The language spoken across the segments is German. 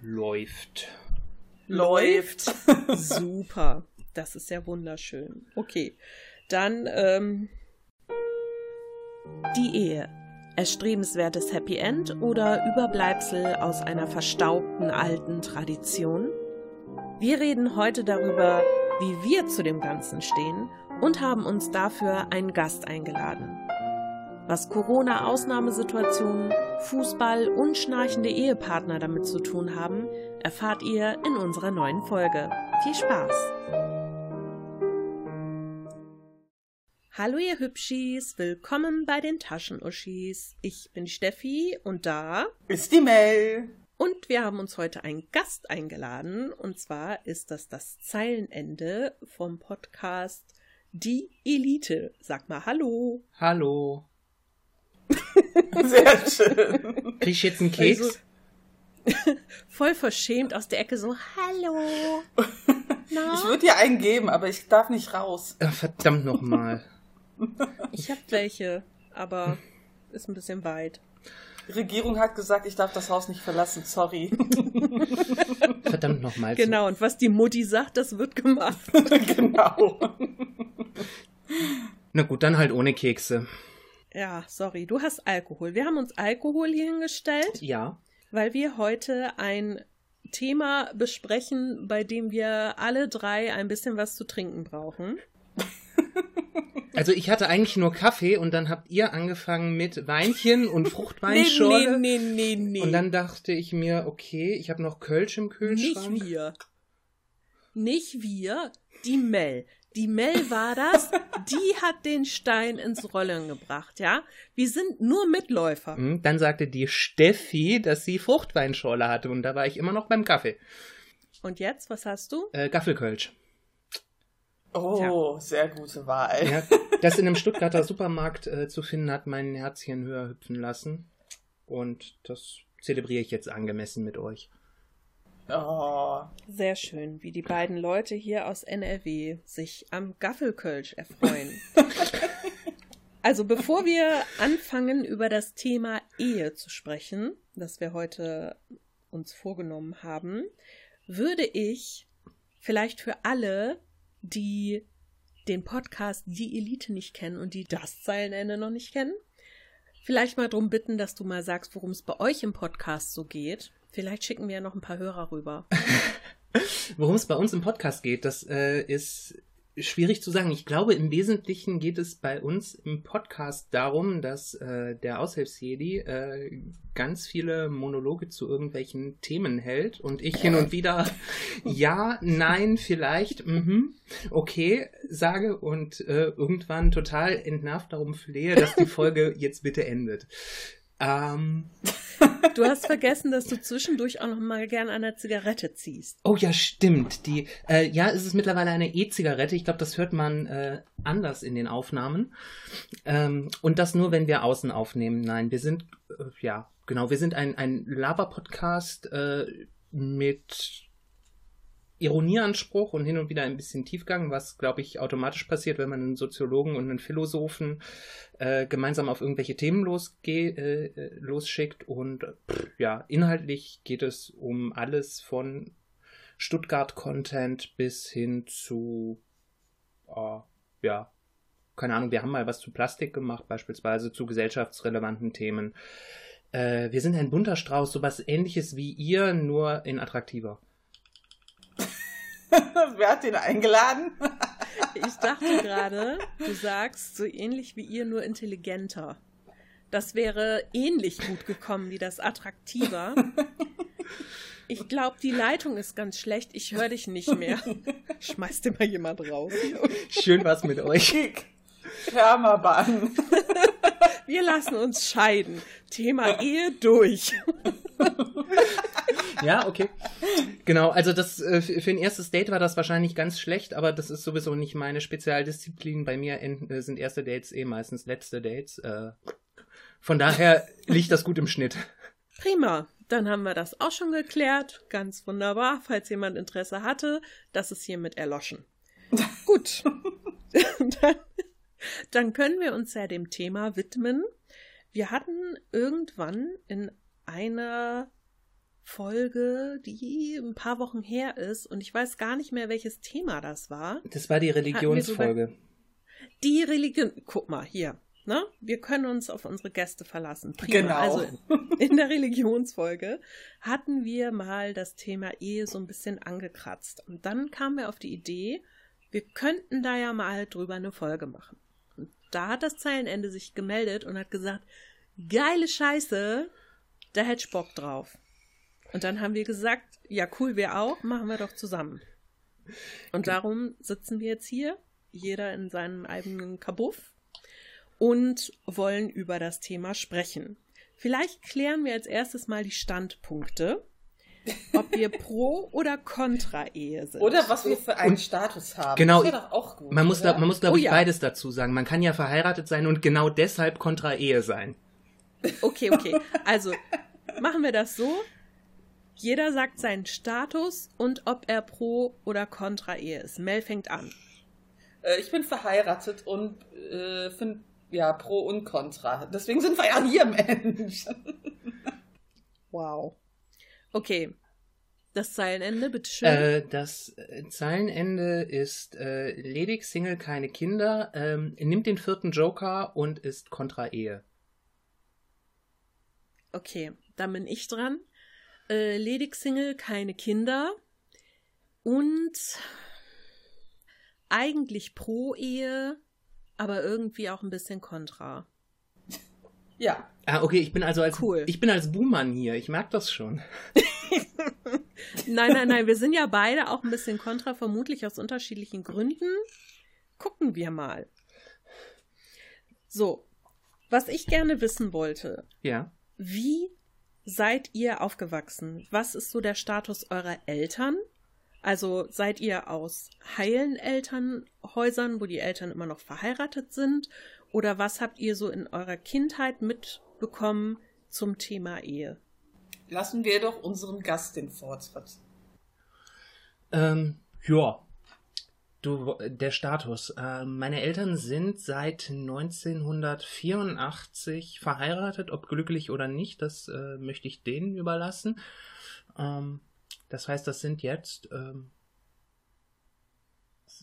Läuft. Läuft. Super. Das ist ja wunderschön. Okay. Dann, ähm. Die Ehe. Erstrebenswertes Happy End oder Überbleibsel aus einer verstaubten alten Tradition? Wir reden heute darüber, wie wir zu dem Ganzen stehen und haben uns dafür einen Gast eingeladen. Was Corona-Ausnahmesituationen, Fußball und schnarchende Ehepartner damit zu tun haben, erfahrt ihr in unserer neuen Folge. Viel Spaß! Hallo ihr Hübschis, willkommen bei den Taschenuschis. Ich bin Steffi und da ist die Mel. Und wir haben uns heute einen Gast eingeladen und zwar ist das das Zeilenende vom Podcast Die Elite. Sag mal Hallo. Hallo. Sehr schön. Krieg ich jetzt einen Keks? Also, voll verschämt aus der Ecke so, hallo. Na? Ich würde dir einen geben, aber ich darf nicht raus. Ach, verdammt nochmal. Ich habe welche, aber ist ein bisschen weit. Die Regierung hat gesagt, ich darf das Haus nicht verlassen, sorry. Verdammt nochmal. Genau, und was die Mutti sagt, das wird gemacht. genau. Na gut, dann halt ohne Kekse. Ja, sorry, du hast Alkohol. Wir haben uns Alkohol hier hingestellt. Ja. Weil wir heute ein Thema besprechen, bei dem wir alle drei ein bisschen was zu trinken brauchen. Also ich hatte eigentlich nur Kaffee und dann habt ihr angefangen mit Weinchen und Fruchtweinschorle. Nee, nee, nee, nee, nee. Und dann dachte ich mir, okay, ich habe noch Kölsch im Kühlschrank. Nicht wir. Nicht wir, die Mel. Die Mel war das, die hat den Stein ins Rollen gebracht, ja? Wir sind nur Mitläufer. Hm, dann sagte die Steffi, dass sie Fruchtweinschorle hatte und da war ich immer noch beim Kaffee. Und jetzt, was hast du? Äh, Gaffelkölsch. Oh, ja. sehr gute Wahl. Ja, das in einem Stuttgarter Supermarkt äh, zu finden, hat mein Herzchen höher hüpfen lassen. Und das zelebriere ich jetzt angemessen mit euch. Oh. Sehr schön, wie die beiden Leute hier aus NRW sich am Gaffelkölsch erfreuen. also bevor wir anfangen, über das Thema Ehe zu sprechen, das wir heute uns vorgenommen haben, würde ich vielleicht für alle, die den Podcast Die Elite nicht kennen und die das Zeilenende noch nicht kennen, vielleicht mal darum bitten, dass du mal sagst, worum es bei euch im Podcast so geht Vielleicht schicken wir ja noch ein paar Hörer rüber. Worum es bei uns im Podcast geht, das äh, ist schwierig zu sagen. Ich glaube, im Wesentlichen geht es bei uns im Podcast darum, dass äh, der Aushilfsjedi äh, ganz viele Monologe zu irgendwelchen Themen hält und ich hin und wieder ja, nein, vielleicht, mhm, okay sage und äh, irgendwann total entnervt darum flehe, dass die Folge jetzt bitte endet. Ähm. Du hast vergessen, dass du zwischendurch auch noch mal gern der Zigarette ziehst. Oh ja, stimmt. Die, äh, ja, es ist mittlerweile eine E-Zigarette. Ich glaube, das hört man äh, anders in den Aufnahmen. Ähm, und das nur, wenn wir außen aufnehmen. Nein, wir sind, äh, ja, genau, wir sind ein, ein Laber-Podcast äh, mit Ironieanspruch und hin und wieder ein bisschen Tiefgang, was, glaube ich, automatisch passiert, wenn man einen Soziologen und einen Philosophen äh, gemeinsam auf irgendwelche Themen losge äh, losschickt. Und pff, ja, inhaltlich geht es um alles von Stuttgart-Content bis hin zu, oh, ja, keine Ahnung, wir haben mal was zu Plastik gemacht, beispielsweise zu gesellschaftsrelevanten Themen. Äh, wir sind ein bunter Strauß, sowas ähnliches wie ihr, nur in attraktiver. Wer hat den eingeladen? ich dachte gerade, du sagst so ähnlich wie ihr, nur intelligenter. Das wäre ähnlich gut gekommen wie das attraktiver. Ich glaube, die Leitung ist ganz schlecht. Ich höre dich nicht mehr. Schmeißt dir mal jemand raus. Schön was mit euch. Permabahn. Wir lassen uns scheiden. Thema Ehe durch. Ja, okay. Genau, also das äh, für ein erstes Date war das wahrscheinlich ganz schlecht, aber das ist sowieso nicht meine Spezialdisziplin. Bei mir äh, sind erste Dates eh meistens letzte Dates. Äh, von daher liegt das gut im Schnitt. Prima. Dann haben wir das auch schon geklärt. Ganz wunderbar. Falls jemand Interesse hatte, das ist hiermit erloschen. gut. dann, dann können wir uns ja dem Thema widmen. Wir hatten irgendwann in einer Folge, die ein paar Wochen her ist und ich weiß gar nicht mehr, welches Thema das war. Das war die Religionsfolge. Die Religion, guck mal, hier, ne? Wir können uns auf unsere Gäste verlassen. Prima. Genau. Also in der Religionsfolge hatten wir mal das Thema Ehe so ein bisschen angekratzt. Und dann kamen wir auf die Idee, wir könnten da ja mal drüber eine Folge machen. Und da hat das Zeilenende sich gemeldet und hat gesagt, geile Scheiße, da hätte ich Bock drauf. Und dann haben wir gesagt, ja cool, wir auch, machen wir doch zusammen. Und darum sitzen wir jetzt hier, jeder in seinem eigenen Kabuff und wollen über das Thema sprechen. Vielleicht klären wir als erstes mal die Standpunkte, ob wir pro oder kontra Ehe sind. Oder was wir für einen Und- Status haben. Genau, Das wäre doch auch gut. Man muss, oder? da, man muss glaube Oh ich, ja. beides dazu sagen. Man kann ja verheiratet sein und genau deshalb kontra Ehe sein. Okay, okay. Also machen wir das so. Jeder sagt seinen Status und ob er pro oder kontra Ehe ist. Mel fängt an. Äh, ich bin verheiratet und äh, finde ja pro und contra. Deswegen sind wir ja hier, Mensch. Wow. Okay. Das Zeilenende, bitteschön. Äh, das Zeilenende ist äh, ledig, Single, keine Kinder, ähm, nimmt den vierten Joker und ist kontra Ehe. Okay, dann bin ich dran. Äh, ledig Single, keine Kinder. Und eigentlich pro Ehe, aber irgendwie auch ein bisschen kontra. Ja. Ah, okay, ich bin also als Cool. ich bin als Buhmann hier. Ich merke das schon. Nein, nein, nein, wir sind ja beide auch ein bisschen kontra, vermutlich aus unterschiedlichen Gründen. Gucken wir mal. So, was ich gerne wissen wollte, Ja. wie seid ihr aufgewachsen? Was ist so der Status eurer Eltern? Also seid ihr aus heilen Elternhäusern, wo die Eltern immer noch verheiratet sind? Oder was habt ihr so in eurer Kindheit mitbekommen zum Thema Ehe? Lassen wir doch unserem Gast den Vortritt. Ähm, ja. Du, der Status. Ähm, meine Eltern sind seit 1984 verheiratet, ob glücklich oder nicht, das äh, möchte ich denen überlassen. Ähm, das heißt, das sind jetzt ähm,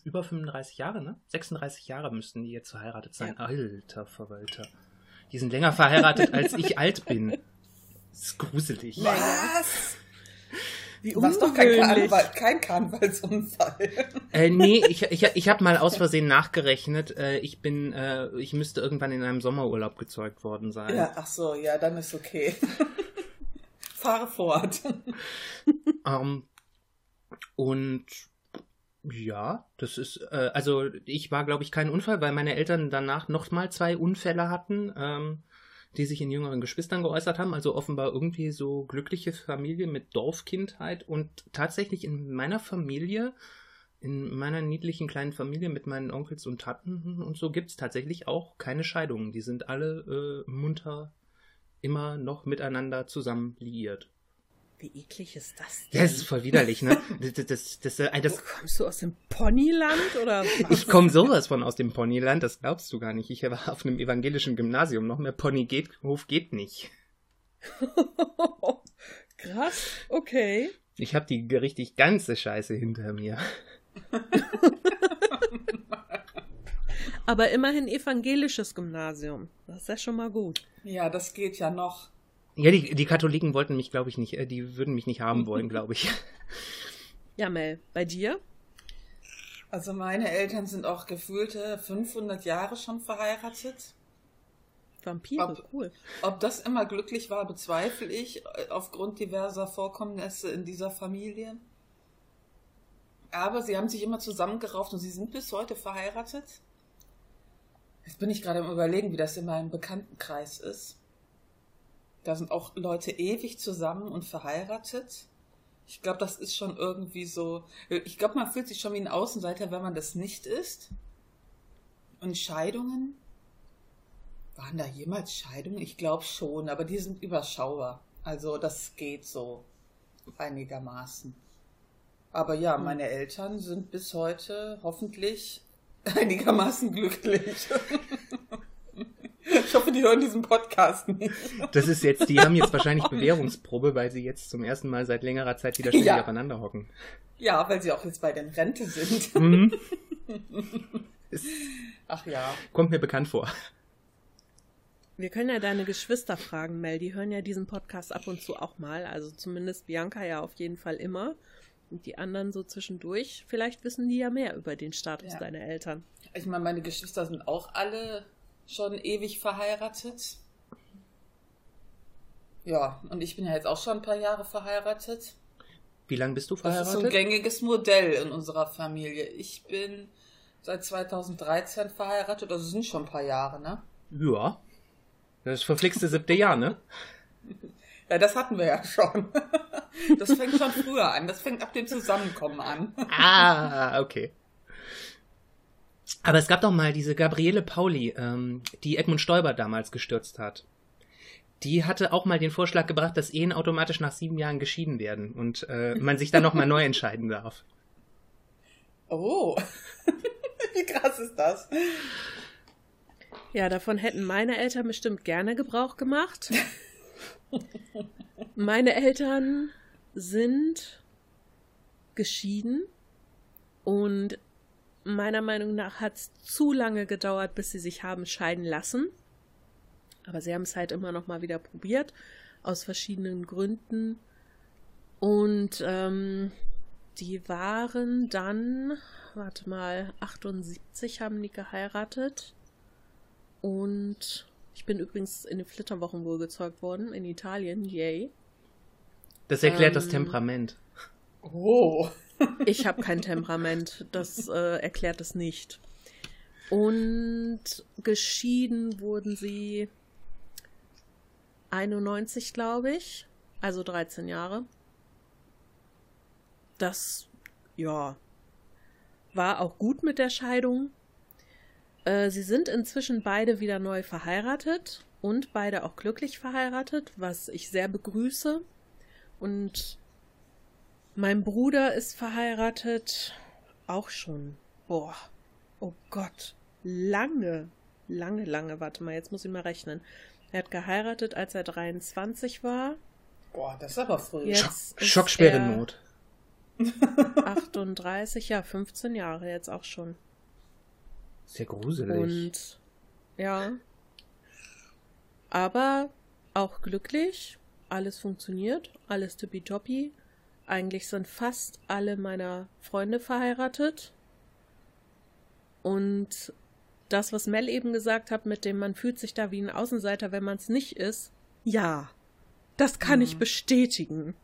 über 35 Jahre, ne? 36 Jahre müssten die jetzt verheiratet sein. Alter Verwalter. Die sind länger verheiratet, als ich alt bin. Das ist gruselig. Was? Wie Du warst doch kein. Karneval, kein Karnevalsunfall. Äh, nee, ich, ich, ich habe mal aus Versehen nachgerechnet. Äh, ich bin, äh, ich müsste irgendwann in einem Sommerurlaub gezeugt worden sein. Ja, ach so, ja, dann ist okay. Fahre fort. Ähm, und ja, das ist, äh, also ich war, glaube ich, kein Unfall, weil meine Eltern danach noch mal zwei Unfälle hatten, ähm, die sich in jüngeren Geschwistern geäußert haben. Also offenbar irgendwie so glückliche Familie mit Dorfkindheit. Und tatsächlich in meiner Familie, in meiner niedlichen kleinen Familie mit meinen Onkels und Tanten und so, gibt's tatsächlich auch keine Scheidungen. Die sind alle äh, munter immer noch miteinander zusammen liiert. Wie eklig ist das Ja, denn? es ist voll widerlich, ne? Das, das, das, das, äh, das, Kommst du aus dem Ponyland oder was? ich komme sowas von aus dem Ponyland, das glaubst du gar nicht. Ich war auf einem evangelischen Gymnasium, noch mehr Ponyhof geht nicht. Krass, okay. Ich habe die richtig ganze Scheiße hinter mir. Aber immerhin evangelisches Gymnasium. Das ist ja schon mal gut. Ja, das geht ja noch. Ja, die, die Katholiken wollten mich, glaube ich, nicht, äh, die würden mich nicht haben wollen, glaube ich. Ja, Mel, bei dir? Also meine Eltern sind auch gefühlte 500 Jahre schon verheiratet. Vampire, Ob- cool. Ob das immer glücklich war, bezweifle ich, äh, aufgrund diverser Vorkommnisse in dieser Familie. Aber sie haben sich immer zusammengerauft und sie sind bis heute verheiratet. Jetzt bin ich gerade am Überlegen, wie das in meinem Bekanntenkreis ist. Da sind auch Leute ewig zusammen und verheiratet. Ich glaube, das ist schon irgendwie so. Ich glaube, man fühlt sich schon wie ein Außenseiter, wenn man das nicht ist. Und Scheidungen? Waren da jemals Scheidungen? Ich glaube schon, aber die sind überschaubar. Also das geht so einigermaßen. Aber ja, meine Eltern sind bis heute hoffentlich einigermaßen glücklich. Ich hoffe, die hören diesen Podcast nicht. Das ist jetzt, die haben jetzt wahrscheinlich Bewährungsprobe, weil sie jetzt zum ersten Mal seit längerer Zeit wieder ständig Ja. aufeinander hocken. Ja, weil sie auch jetzt bei den Rente sind. Mhm. Ach ja. kommt mir bekannt vor. Wir können ja deine Geschwister fragen, Mel. Die hören ja diesen Podcast ab und zu auch mal. Also zumindest Bianca ja auf jeden Fall immer. Und die anderen so zwischendurch. Vielleicht wissen die ja mehr über den Status Ja. deiner Eltern. Ich meine, meine Geschwister sind auch alle schon ewig verheiratet. Ja, und ich bin ja jetzt auch schon ein paar Jahre verheiratet. Wie lange bist du Das ist so ein verheiratet? gängiges Modell in unserer Familie. Ich bin seit 2013 verheiratet, also sind schon ein paar Jahre, ne? Ja. Das verflixte siebte Jahr, ne? Ja, das hatten wir ja schon. Das fängt schon früher an. Das fängt ab dem Zusammenkommen an. Ah, okay. Aber es gab doch mal diese Gabriele Pauli, ähm, die Edmund Stoiber damals gestürzt hat. Die hatte auch mal den Vorschlag gebracht, dass Ehen automatisch nach sieben Jahren geschieden werden und äh, man sich dann nochmal neu entscheiden darf. Oh. Wie krass ist das? Ja, davon hätten meine Eltern bestimmt gerne Gebrauch gemacht. meine Eltern sind geschieden und meiner Meinung nach hat es zu lange gedauert, bis sie sich haben scheiden lassen. Aber sie haben es halt immer noch mal wieder probiert, aus verschiedenen Gründen. Und ähm, die waren dann, warte mal, 78 haben die geheiratet. Und ich bin übrigens in den Flitterwochen wohl gezeugt worden, in Italien, yay. Das erklärt das Ähm, Temperament. Oh. Ich habe kein Temperament, das äh, erklärt es nicht. Und geschieden wurden sie 91, glaube ich, also 13 Jahre. Das, ja, war auch gut mit der Scheidung. Äh, sie sind inzwischen beide wieder neu verheiratet und beide auch glücklich verheiratet, was ich sehr begrüße. Und mein Bruder ist verheiratet, auch schon. Boah, oh Gott, lange, lange, lange. Warte mal, jetzt muss ich mal rechnen. Er hat geheiratet, als er 23 war. Boah, das ist aber früh. Jetzt Schock, er Not. 38, ja, 15 Jahre jetzt auch schon. Sehr gruselig. Und ja. Aber auch glücklich. Alles funktioniert. Alles tippitoppi. Eigentlich sind fast alle meiner Freunde verheiratet. Und das, was Mel eben gesagt hat, mit dem man fühlt sich da wie ein Außenseiter, wenn man es nicht ist. Ja. Das kann ich Mhm. bestätigen.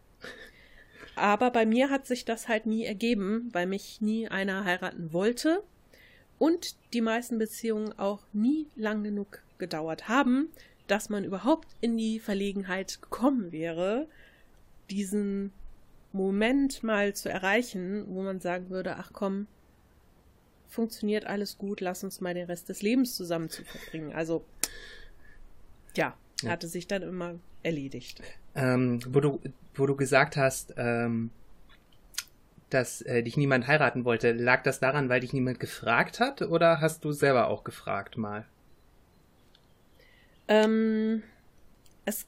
Aber bei mir hat sich das halt nie ergeben, weil mich nie einer heiraten wollte und die meisten Beziehungen auch nie lang genug gedauert haben, dass man überhaupt in die Verlegenheit gekommen wäre, diesen Moment mal zu erreichen, wo man sagen würde, ach komm, funktioniert alles gut, lass uns mal den Rest des Lebens zusammen zu verbringen. Also, ja, Ja. hatte sich dann immer erledigt. ähm, wo du, wo du gesagt hast, ähm, dass äh, dich niemand heiraten wollte, lag das daran, weil dich niemand gefragt hat, oder hast du selber auch gefragt mal? Ähm, es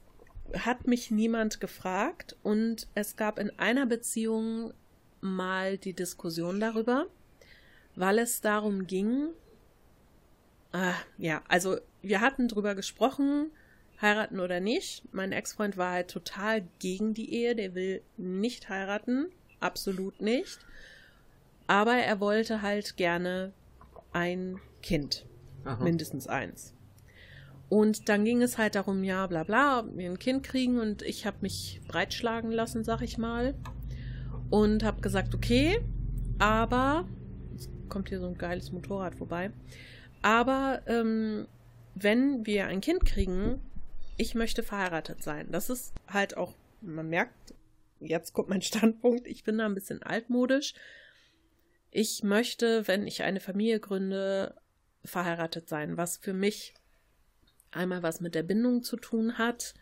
hat mich niemand gefragt und es gab in einer Beziehung mal die Diskussion darüber, weil es darum ging, ah, ja, also wir hatten drüber gesprochen, heiraten oder nicht. Mein Ex-Freund war halt total gegen die Ehe, der will nicht heiraten, absolut nicht. Aber er wollte halt gerne ein Kind Aha. mindestens eins. Und dann ging es halt darum, ja, bla bla, ob wir ein Kind kriegen und ich habe mich breitschlagen lassen, sag ich mal. Und habe gesagt, okay, aber, jetzt kommt hier so ein geiles Motorrad vorbei, aber ähm, wenn wir ein Kind kriegen, ich möchte verheiratet sein. Das ist halt auch, man merkt, jetzt kommt mein Standpunkt, ich bin da ein bisschen altmodisch. Ich möchte, wenn ich eine Familie gründe, verheiratet sein, was für mich einmal was mit der Bindung zu tun hat,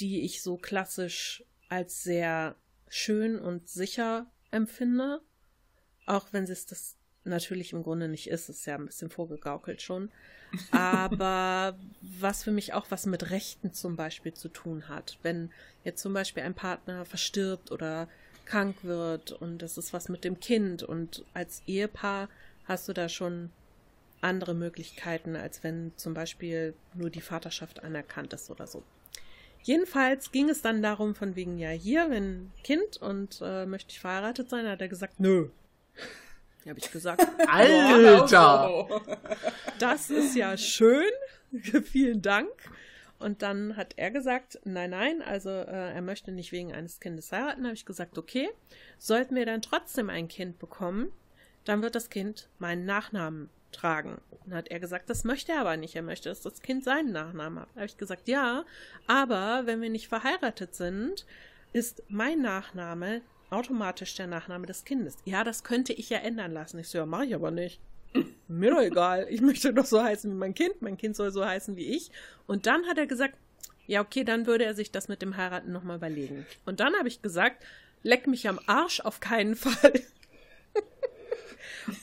die ich so klassisch als sehr schön und sicher empfinde, auch wenn es das natürlich im Grunde nicht ist, ist ja ein bisschen vorgegaukelt schon. Aber was für mich auch was mit Rechten zum Beispiel zu tun hat. Wenn jetzt zum Beispiel ein Partner verstirbt oder krank wird und das ist was mit dem Kind und als Ehepaar hast du da schon andere Möglichkeiten, als wenn zum Beispiel nur die Vaterschaft anerkannt ist oder so. Jedenfalls ging es dann darum, von wegen, ja, hier, wenn Kind und äh, möchte ich verheiratet sein, hat er gesagt, nö. Habe ich gesagt, Alter! das ist ja schön. Vielen Dank. Und dann hat er gesagt, nein, nein, also äh, er möchte nicht wegen eines Kindes heiraten. Habe ich gesagt, okay, sollten wir dann trotzdem ein Kind bekommen, dann wird das Kind meinen Nachnamen tragen. Dann hat er gesagt, das möchte er aber nicht. Er möchte, dass das Kind seinen Nachnamen hat. Da habe ich gesagt, ja, aber wenn wir nicht verheiratet sind, ist mein Nachname automatisch der Nachname des Kindes. Ja, das könnte ich ja ändern lassen. Ich so, ja, mache ich aber nicht. Mir doch egal. Ich möchte doch so heißen wie mein Kind. Mein Kind soll so heißen wie ich. Und dann hat er gesagt, ja, okay, dann würde er sich das mit dem Heiraten nochmal überlegen. Und dann habe ich gesagt, leck mich am Arsch auf keinen Fall.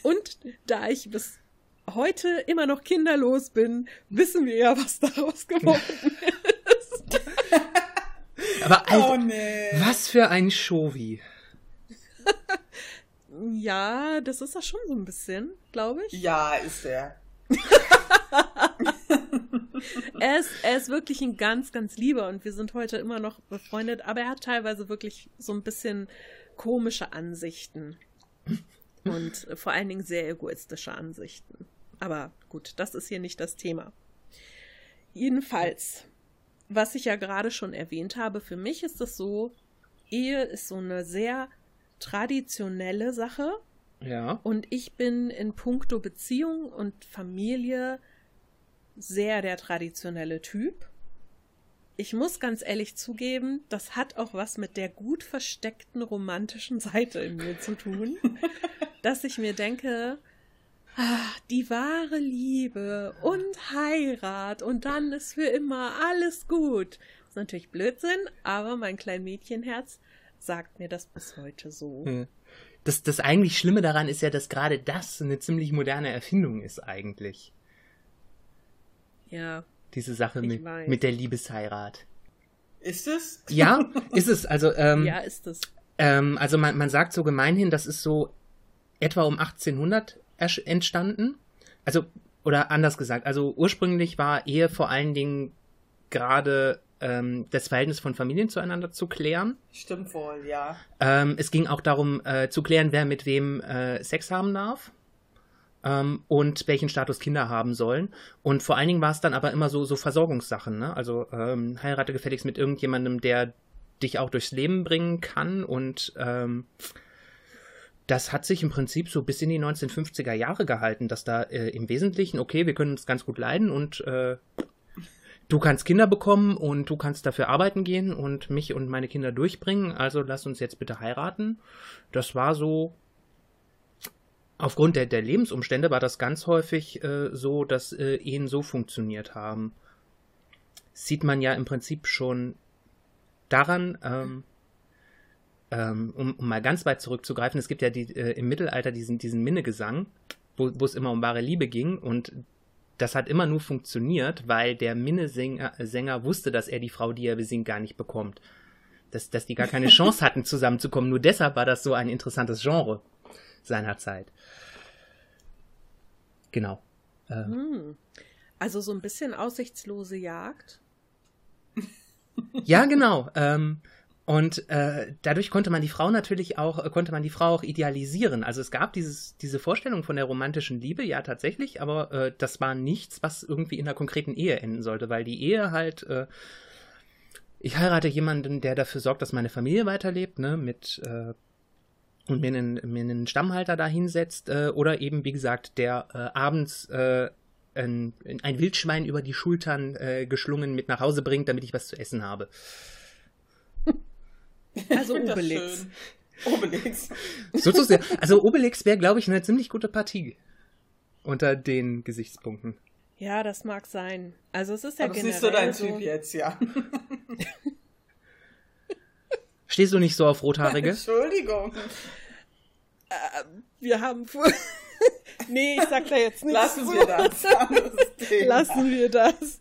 Und da ich bis heute immer noch kinderlos bin, wissen wir ja, was daraus geworden ist. Aber Alter, oh, nee. was für ein Shovi. ja, das ist er schon so ein bisschen, glaube ich. Ja, ist er. er, ist, er ist wirklich ein ganz, ganz lieber und wir sind heute immer noch befreundet, aber er hat teilweise wirklich so ein bisschen komische Ansichten. Und vor allen Dingen sehr egoistische Ansichten. Aber gut, das ist hier nicht das Thema. Jedenfalls, was ich ja gerade schon erwähnt habe, für mich ist es so, Ehe ist so eine sehr traditionelle Sache. Ja. Und ich bin in puncto Beziehung und Familie sehr der traditionelle Typ. Ich muss ganz ehrlich zugeben, das hat auch was mit der gut versteckten romantischen Seite in mir zu tun, dass ich mir denke, ach, die wahre Liebe und Heirat und dann ist für immer alles gut. Das ist natürlich Blödsinn, aber mein klein Mädchenherz sagt mir das bis heute so. Hm. Das, das eigentlich Schlimme daran ist ja, dass gerade das eine ziemlich moderne Erfindung ist eigentlich. Ja. Diese Sache mit, mit der Liebesheirat. Ist es? Ja, ist es. Also, ähm, ja, ist es. Ähm, also man, man sagt so gemeinhin, das ist so etwa um 1800 entstanden. Also, oder anders gesagt, also ursprünglich war Ehe vor allen Dingen gerade ähm, das Verhältnis von Familien zueinander zu klären. Stimmt wohl, ja. Ähm, es ging auch darum äh, zu klären, wer mit wem äh, Sex haben darf. Ähm, und welchen Status Kinder haben sollen. Und vor allen Dingen war es dann aber immer so, so Versorgungssachen. Ne? Also ähm, heirate gefälligst mit irgendjemandem, der dich auch durchs Leben bringen kann. Und ähm, das hat sich im Prinzip so bis in die 1950er Jahre gehalten, dass da äh, im Wesentlichen, okay, wir können uns ganz gut leiden und äh, du kannst Kinder bekommen und du kannst dafür arbeiten gehen und mich und meine Kinder durchbringen, also lass uns jetzt bitte heiraten. Das war so, aufgrund der, der Lebensumstände war das ganz häufig äh, so, dass äh, Ehen so funktioniert haben. Sieht man ja im Prinzip schon daran, ähm, ähm, um, um, mal ganz weit zurückzugreifen, es gibt ja die, äh, im Mittelalter diesen, diesen Minnegesang, wo, es immer um wahre Liebe ging und das hat immer nur funktioniert, weil der Minnesänger Sänger wusste, dass er die Frau, die er besingt, gar nicht bekommt. Dass, dass die gar keine Chance hatten, zusammenzukommen. Nur deshalb war das so ein interessantes Genre seiner Zeit. Genau. Ähm. Also so ein bisschen aussichtslose Jagd. Ja, genau. Ähm, und äh, dadurch konnte man die Frau natürlich auch, äh, konnte man die Frau auch idealisieren. Also es gab dieses, diese Vorstellung von der romantischen Liebe, ja tatsächlich, aber äh, das war nichts, was irgendwie in einer konkreten Ehe enden sollte, weil die Ehe halt, äh, ich heirate jemanden, der dafür sorgt, dass meine Familie weiterlebt, ne, mit äh, und mir einen, mir einen Stammhalter da hinsetzt, oder eben, wie gesagt, der abends ein, ein Wildschwein über die Schultern geschlungen mit nach Hause bringt, damit ich was zu essen habe. Also Obelix. Obelix. Sozusagen. Also Obelix wäre, glaube ich, eine ziemlich gute Partie. Unter den Gesichtspunkten. Ja, das mag sein. Also es ist ja Aber generell siehst du dein so Typ jetzt, ja. Stehst du nicht so auf Rothaarige? Entschuldigung. Äh, wir haben vor nee, ich sag da jetzt nichts Lassen zu. wir das. Lassen wir das.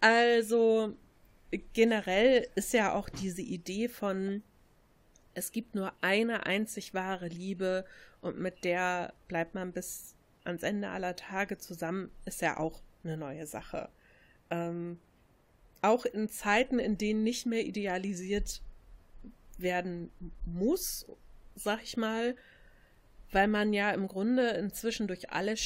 Also generell ist ja auch diese Idee von, es gibt nur eine einzig wahre Liebe und mit der bleibt man bis ans Ende aller Tage zusammen, ist ja auch eine neue Sache. Ähm, auch in Zeiten, in denen nicht mehr idealisiert werden muss, sag ich mal, weil man ja im Grunde inzwischen durch alle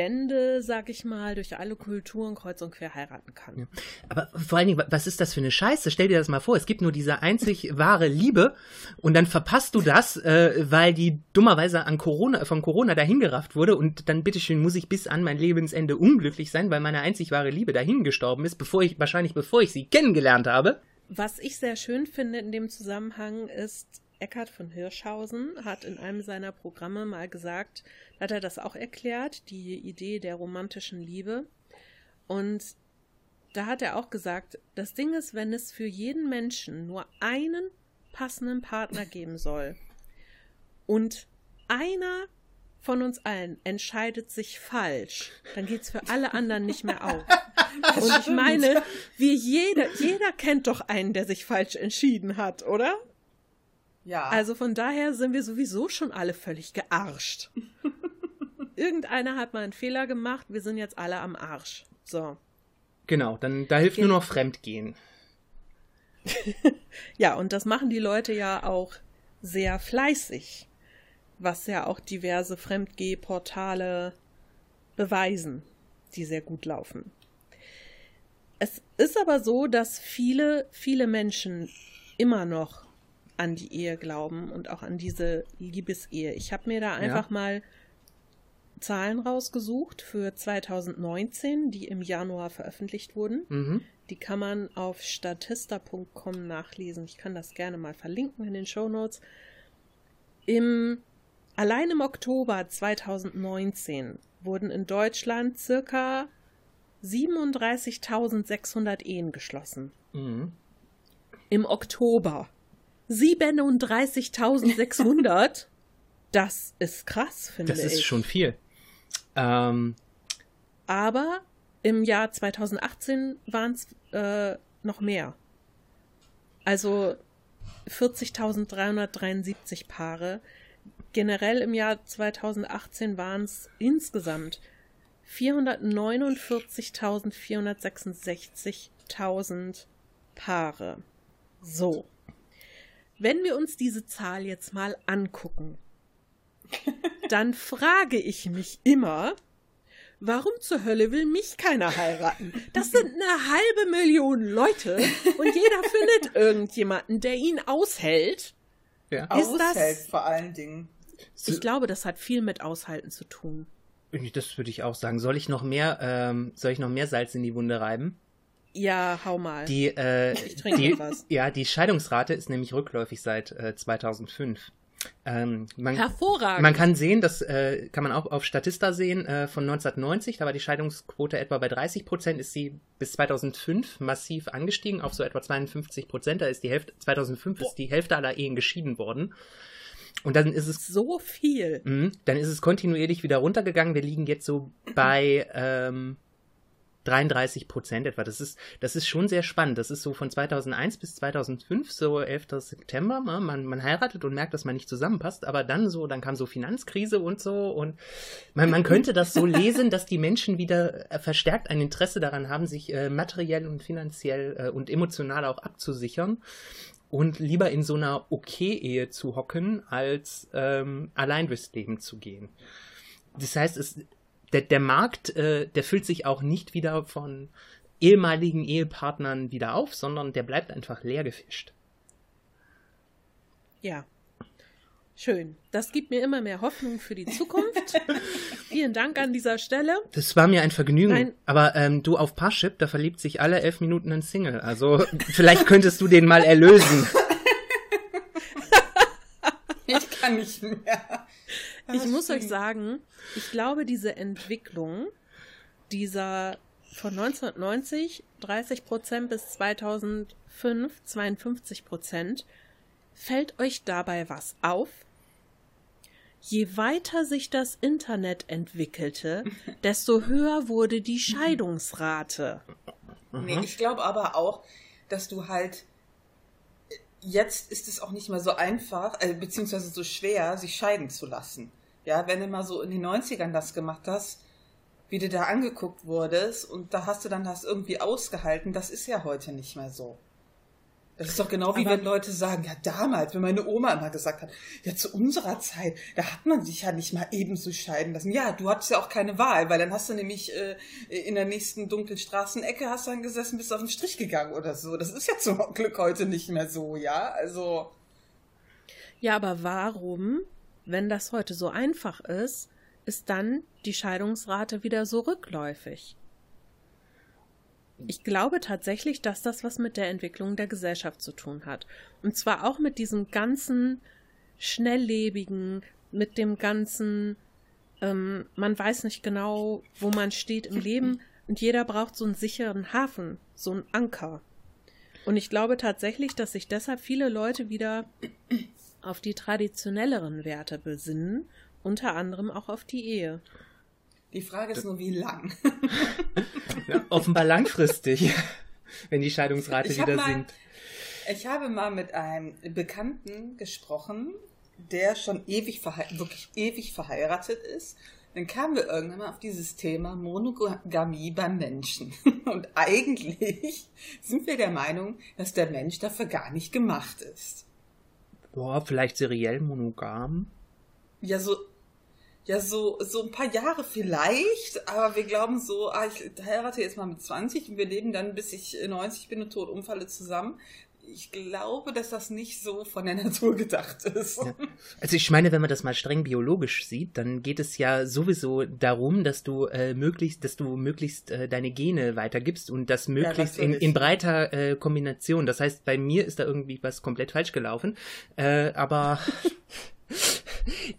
Stände, sag ich mal, durch alle Kulturen kreuz und quer heiraten kann. Ja. Aber vor allen Dingen, was ist das für eine Scheiße? Stell dir das mal vor, es gibt nur diese einzig wahre Liebe und dann verpasst du das, äh, weil die dummerweise an Corona, von Corona dahingerafft wurde und dann bitteschön muss ich bis an mein Lebensende unglücklich sein, weil meine einzig wahre Liebe dahin gestorben ist, bevor ich, wahrscheinlich bevor ich sie kennengelernt habe. Was ich sehr schön finde in dem Zusammenhang ist, Eckhard von Hirschhausen hat in einem seiner Programme mal gesagt, hat er das auch erklärt, die Idee der romantischen Liebe. Und da hat er auch gesagt, das Ding ist, wenn es für jeden Menschen nur einen passenden Partner geben soll und einer von uns allen entscheidet sich falsch, dann geht's für alle anderen nicht mehr auf. Und ich meine, wie jeder, jeder kennt doch einen, der sich falsch entschieden hat, oder? Ja. Also von daher sind wir sowieso schon alle völlig gearscht. Irgendeiner hat mal einen Fehler gemacht, wir sind jetzt alle am Arsch. So. Genau, dann da hilft Gen- nur noch Fremdgehen. Ja, und das machen die Leute ja auch sehr fleißig, was ja auch diverse Fremdgeh-Portale beweisen, die sehr gut laufen. Es ist aber so, dass viele, viele Menschen immer noch an die Ehe glauben und auch an diese Liebesehe. Ich habe mir da einfach mal Zahlen rausgesucht für 2019, die im Januar veröffentlicht wurden. Mhm. Die kann man auf statista.com nachlesen. Ich kann das gerne mal verlinken in den Shownotes. Im, allein im Oktober 2019 wurden in Deutschland circa 37.600 Ehen geschlossen. Mhm. Im Oktober. 37.600? Das ist krass, finde Das ist ich. schon viel. Ähm, Aber im Jahr 2018 waren es äh, noch mehr. Also 40.373 Paare. Generell im Jahr 2018 waren es insgesamt 449.466.000 Paare. So. Wenn wir uns diese Zahl jetzt mal angucken, dann frage ich mich immer, warum zur Hölle will mich keiner heiraten? Das sind eine halbe Million Leute und jeder findet irgendjemanden, der ihn aushält. ja. ist das- Aushält vor allen Dingen. Ich glaube, das hat viel mit Aushalten zu tun. Das würde ich auch sagen. Soll ich noch mehr, ähm, soll ich noch mehr Salz in die Wunde reiben? Ja, hau mal. Die, äh, Ich trinke die, was. Ja, die Scheidungsrate ist nämlich rückläufig seit äh, 2005. Ähm, man, Hervorragend. man kann sehen, das äh, kann man auch auf Statista sehen, äh, von 1990, da war die Scheidungsquote etwa bei 30 Prozent, ist sie bis 2005 massiv angestiegen auf so etwa 52 Prozent. Da ist die Hälfte, 2005 ist die Hälfte aller Ehen geschieden worden. Und dann ist es so viel. Mhm. Dann ist es kontinuierlich wieder runtergegangen. Wir liegen jetzt so bei ähm, 33 Prozent etwa. Das ist, das ist schon sehr spannend. Das ist so von 2001 bis 2005, so 11. September. ne? Man, man heiratet und merkt, dass man nicht zusammenpasst. Aber dann so, dann kam so Finanzkrise und so. Und man, man könnte das so lesen, dass die Menschen wieder äh, verstärkt ein Interesse daran haben, sich äh, materiell und finanziell äh, und emotional auch abzusichern und lieber in so einer Okay-Ehe zu hocken, als ähm, allein durchs Leben zu gehen. Das heißt, es, der, der Markt, äh, der füllt sich auch nicht wieder von ehemaligen Ehepartnern wieder auf, sondern der bleibt einfach leer gefischt. Ja. Schön. Das gibt mir immer mehr Hoffnung für die Zukunft. Vielen Dank an dieser Stelle. Das war mir ein Vergnügen. Nein. Aber ähm, du auf Parship, da verliebt sich alle elf Minuten ein Single. Also vielleicht könntest du den mal erlösen. Ich kann nicht mehr. Ich muss euch sagen, ich glaube, diese Entwicklung dieser von 1990 30 Prozent bis 2005 52 Prozent, fällt euch dabei was auf? je weiter sich das Internet entwickelte, desto höher wurde die Scheidungsrate. Nee, ich glaube aber auch, dass du halt jetzt ist es auch nicht mehr so einfach, äh, beziehungsweise so schwer, sich scheiden zu lassen. Ja, wenn du mal so in den 90ern das gemacht hast, wie du da angeguckt wurdest und da hast du dann das irgendwie ausgehalten, das ist ja heute nicht mehr so. Das ist doch genau wie Aber- wenn Leute sagen, ja damals, wenn meine Oma immer gesagt hat, ja zu unserer Zeit, da hat man sich ja nicht mal ebenso scheiden lassen. Ja, du hattest ja auch keine Wahl, weil dann hast du nämlich äh, in der nächsten dunklen Straßenecke hast du dann gesessen, bist auf den Strich gegangen oder so. Das ist ja zum Glück heute nicht mehr so, ja? Also, Ja, aber warum, wenn das heute so einfach ist, ist dann die Scheidungsrate wieder so rückläufig? Ich glaube tatsächlich, dass das was mit der Entwicklung der Gesellschaft zu tun hat. Und zwar auch mit diesem ganzen schnelllebigen, mit dem ganzen, ähm, man weiß nicht genau, wo man steht im Leben und jeder braucht so einen sicheren Hafen, so einen Anker. Und ich glaube tatsächlich, dass sich deshalb viele Leute wieder auf die traditionelleren Werte besinnen, unter anderem auch auf die Ehe. die Frage ist nur, wie lang. Ja, offenbar langfristig, wenn die Scheidungsrate Ich wieder mal- sinkt. Ich habe mal mit einem Bekannten gesprochen, der schon ewig wirklich ewig verheiratet ist. Dann kamen wir irgendwann mal auf dieses Thema Monogamie beim Menschen. Und eigentlich sind wir der Meinung, dass der Mensch dafür gar nicht gemacht ist. Boah, vielleicht seriell monogam. Ja, so, ja, so, so ein paar Jahre vielleicht, aber wir glauben so, ah, ich heirate jetzt mal mit 20 und wir leben dann, bis ich 90 bin und tot umfalle zusammen. Ich glaube, dass das nicht so von der Natur gedacht ist. Ja. Also ich meine, wenn man das mal streng biologisch sieht, dann geht es ja sowieso darum, dass du äh, möglichst, dass du möglichst äh, deine Gene weitergibst und das möglichst in, natürlich. in breiter äh, Kombination. Das heißt, bei mir ist da irgendwie was komplett falsch gelaufen. Äh, aber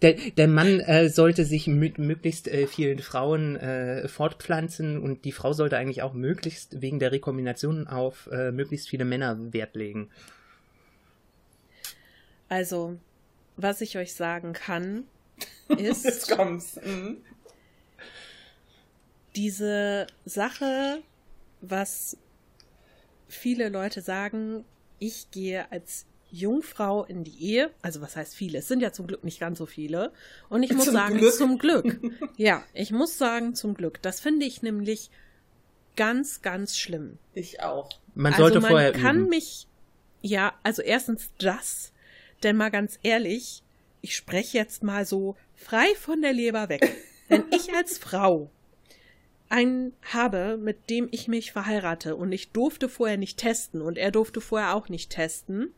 der, der Mann äh, sollte sich mit möglichst äh, vielen Frauen äh, fortpflanzen und die Frau sollte eigentlich auch möglichst wegen der Rekombination auf äh, möglichst viele Männer Wert legen. Also, was ich euch sagen kann, Jetzt ist kommt's. Mhm. diese Sache, was viele Leute sagen, ich gehe als Jungfrau in die Ehe, also was heißt viele, es sind ja zum Glück nicht ganz so viele, und ich muss Zum sagen, Glück. zum Glück, ja, ich muss sagen, zum Glück, das finde ich nämlich ganz, ganz schlimm. Ich auch. Man also sollte man vorher kann üben. mich, ja, also erstens das, denn mal ganz ehrlich, ich spreche jetzt mal so frei von der Leber weg. Wenn ich als Frau einen habe, mit dem ich mich verheirate und ich durfte vorher nicht testen und er durfte vorher auch nicht testen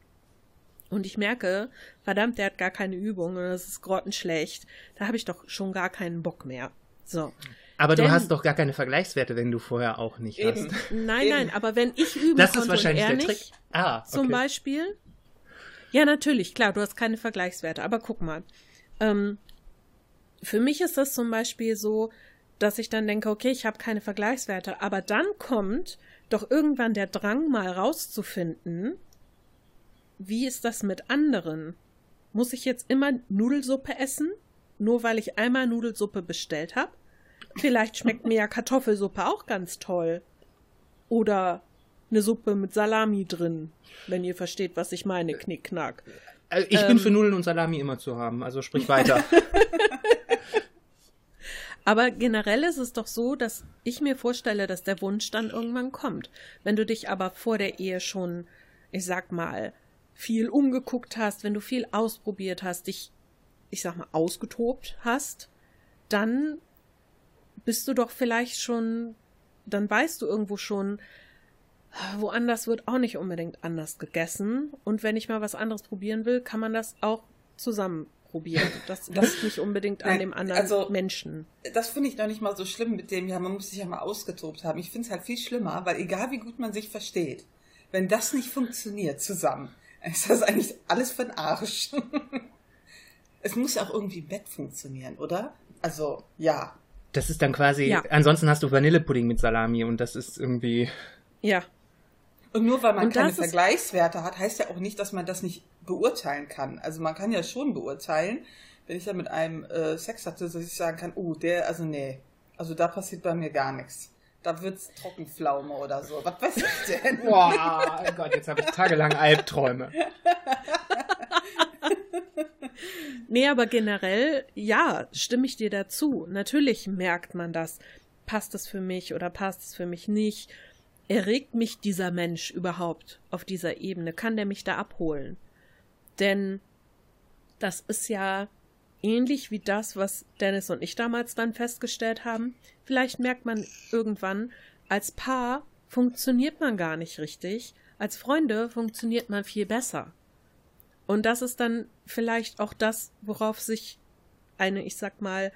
und ich merke, verdammt, der hat gar keine Übung und das ist grottenschlecht, da habe ich doch schon gar keinen Bock mehr. So. Aber du Denn- hast doch gar keine Vergleichswerte, wenn du vorher auch nicht Eben. hast. Nein, Eben. nein, aber wenn ich üben Das konnte ist wahrscheinlich und er der nicht, Trick. Ah, okay. zum Beispiel. Ja, natürlich, klar, du hast keine Vergleichswerte, aber guck mal. Ähm, für mich ist das zum Beispiel so, dass ich dann denke, okay, ich habe keine Vergleichswerte, aber dann kommt doch irgendwann der Drang, mal rauszufinden, wie ist das mit anderen? Muss ich jetzt immer Nudelsuppe essen, nur weil ich einmal Nudelsuppe bestellt habe? Vielleicht schmeckt mir ja Kartoffelsuppe auch ganz toll. Oder eine Suppe mit Salami drin, wenn ihr versteht, was ich meine, Knickknack. Also ich ähm, bin für Nudeln und Salami immer zu haben, also sprich weiter. Aber generell ist es doch so, dass ich mir vorstelle, dass der Wunsch dann irgendwann kommt. Wenn du dich aber vor der Ehe schon, ich sag mal, viel umgeguckt hast, wenn du viel ausprobiert hast, dich, ich sag mal, ausgetobt hast, dann bist du doch vielleicht schon, dann weißt du irgendwo schon, woanders wird auch nicht unbedingt anders gegessen. Und wenn ich mal was anderes probieren will, kann man das auch zusammen probieren. Das liegt nicht unbedingt an Nein, dem anderen also- Menschen. Das finde ich noch nicht mal so schlimm mit dem, ja, man muss sich ja mal ausgetobt haben. Ich finde es halt viel schlimmer, weil egal wie gut man sich versteht, wenn das nicht funktioniert zusammen, ist das eigentlich alles für den Arsch. es muss ja auch irgendwie im Bett funktionieren, oder? Also, ja. Das ist dann quasi, Ja. ansonsten hast du Vanillepudding mit Salami und das ist irgendwie, Ja, Und nur weil man Und keine Vergleichswerte hat, heißt ja auch nicht, dass man das nicht beurteilen kann. Also man kann ja schon beurteilen, wenn ich ja mit einem äh, Sex hatte, dass ich sagen kann, oh, der, also nee, also da passiert bei mir gar nichts. Da wird's Trockenpflaume oder so. Was weiß ich denn? Boah, oh Gott, jetzt habe ich tagelang Albträume. nee, aber generell, ja, stimme ich dir dazu. Natürlich merkt man das. Passt es für mich oder passt es für mich nicht? Erregt mich dieser Mensch überhaupt auf dieser Ebene? Kann der mich da abholen? Denn das ist ja ähnlich wie das, was Dennis und ich damals dann festgestellt haben. Vielleicht merkt man irgendwann, als Paar funktioniert man gar nicht richtig, als Freunde funktioniert man viel besser. Und das ist dann vielleicht auch das, worauf sich eine, ich sag mal,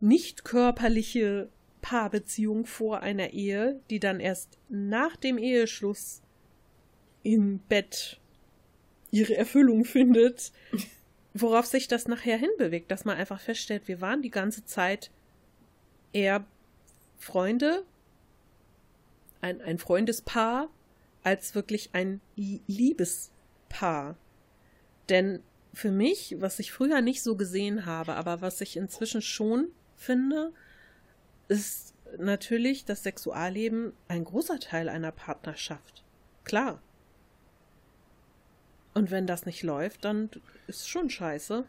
nicht körperliche Paarbeziehung vor einer Ehe, die dann erst nach dem Eheschluss im Bett ihre Erfüllung findet, worauf sich das nachher hinbewegt, dass man einfach feststellt, wir waren die ganze Zeit eher Freunde, ein, ein Freundespaar, als wirklich ein Liebespaar. Denn für mich, was ich früher nicht so gesehen habe, aber was ich inzwischen schon finde, ist natürlich das Sexualleben ein großer Teil einer Partnerschaft. Klar. Und wenn das nicht läuft, dann ist schon scheiße.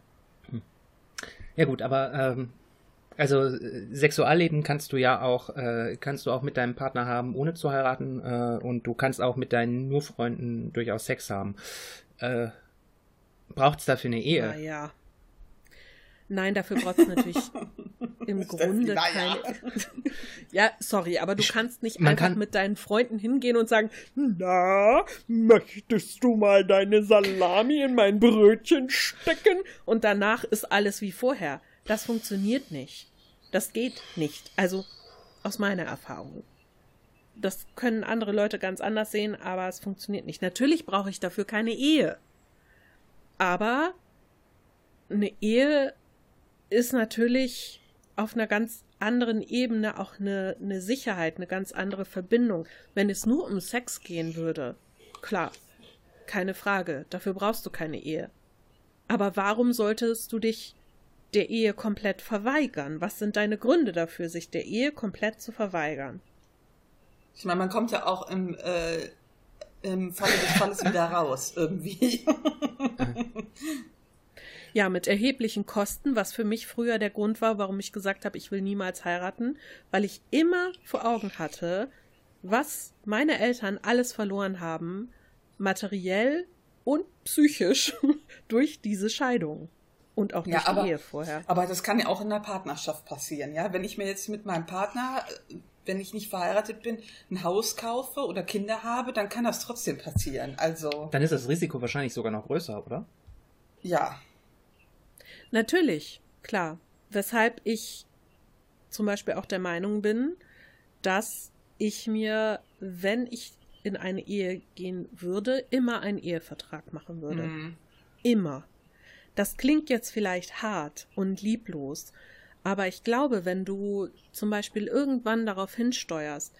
Ja gut, aber ähm, also Sexualleben kannst du ja auch äh, kannst du auch mit deinem Partner haben, ohne zu heiraten, äh, und du kannst auch mit deinen nur Freunden durchaus Sex haben. Äh, Braucht es dafür eine Ehe? Na ja. Nein, dafür braucht es natürlich im Grunde keine. ja, sorry, aber du kannst nicht Man einfach kann... mit deinen Freunden hingehen und sagen, na, möchtest du mal deine Salami in mein Brötchen stecken? Und danach ist alles wie vorher. Das funktioniert nicht. Das geht nicht. Also aus meiner Erfahrung. Das können andere Leute ganz anders sehen, aber es funktioniert nicht. Natürlich brauche ich dafür keine Ehe. Aber eine Ehe ist natürlich auf einer ganz anderen Ebene auch eine, eine Sicherheit, eine ganz andere Verbindung. Wenn es nur um Sex gehen würde, klar, keine Frage, dafür brauchst du keine Ehe. Aber warum solltest du dich der Ehe komplett verweigern? Was sind deine Gründe dafür, sich der Ehe komplett zu verweigern? Ich meine, man kommt ja auch im, äh, im Falle des Falles wieder raus, irgendwie. Ja, mit erheblichen Kosten, was für mich früher der Grund war, warum ich gesagt habe, ich will niemals heiraten, weil ich immer vor Augen hatte, was meine Eltern alles verloren haben, materiell und psychisch durch diese Scheidung. Und auch durch ja, aber, die Ehe vorher. Aber das kann ja auch in der Partnerschaft passieren, ja. Wenn ich mir jetzt mit meinem Partner, wenn ich nicht verheiratet bin, ein Haus kaufe oder Kinder habe, dann kann das trotzdem passieren. Also. Dann ist das Risiko wahrscheinlich sogar noch größer, oder? Ja, Natürlich, klar. Weshalb ich zum Beispiel auch der Meinung bin, dass ich mir, wenn ich in eine Ehe gehen würde, immer einen Ehevertrag machen würde. Mhm. Immer. Das klingt jetzt vielleicht hart und lieblos, aber ich glaube, wenn du zum Beispiel irgendwann darauf hinsteuerst,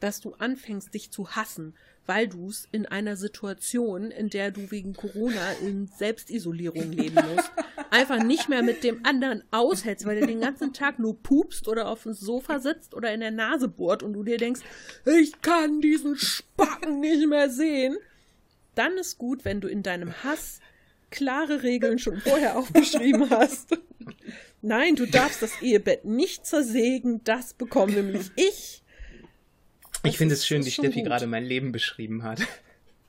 dass du anfängst, dich zu hassen, weil du es in einer Situation, in der du wegen Corona in Selbstisolierung leben musst, einfach nicht mehr mit dem anderen aushältst, weil der den ganzen Tag nur pupst oder auf dem Sofa sitzt oder in der Nase bohrt und du dir denkst, ich kann diesen Spacken nicht mehr sehen, dann ist gut, wenn du in deinem Hass klare Regeln schon vorher aufgeschrieben hast. Nein, du darfst das Ehebett nicht zersägen, das bekomme nämlich ich. Das ich finde es schön, wie Steffi gerade mein Leben beschrieben hat.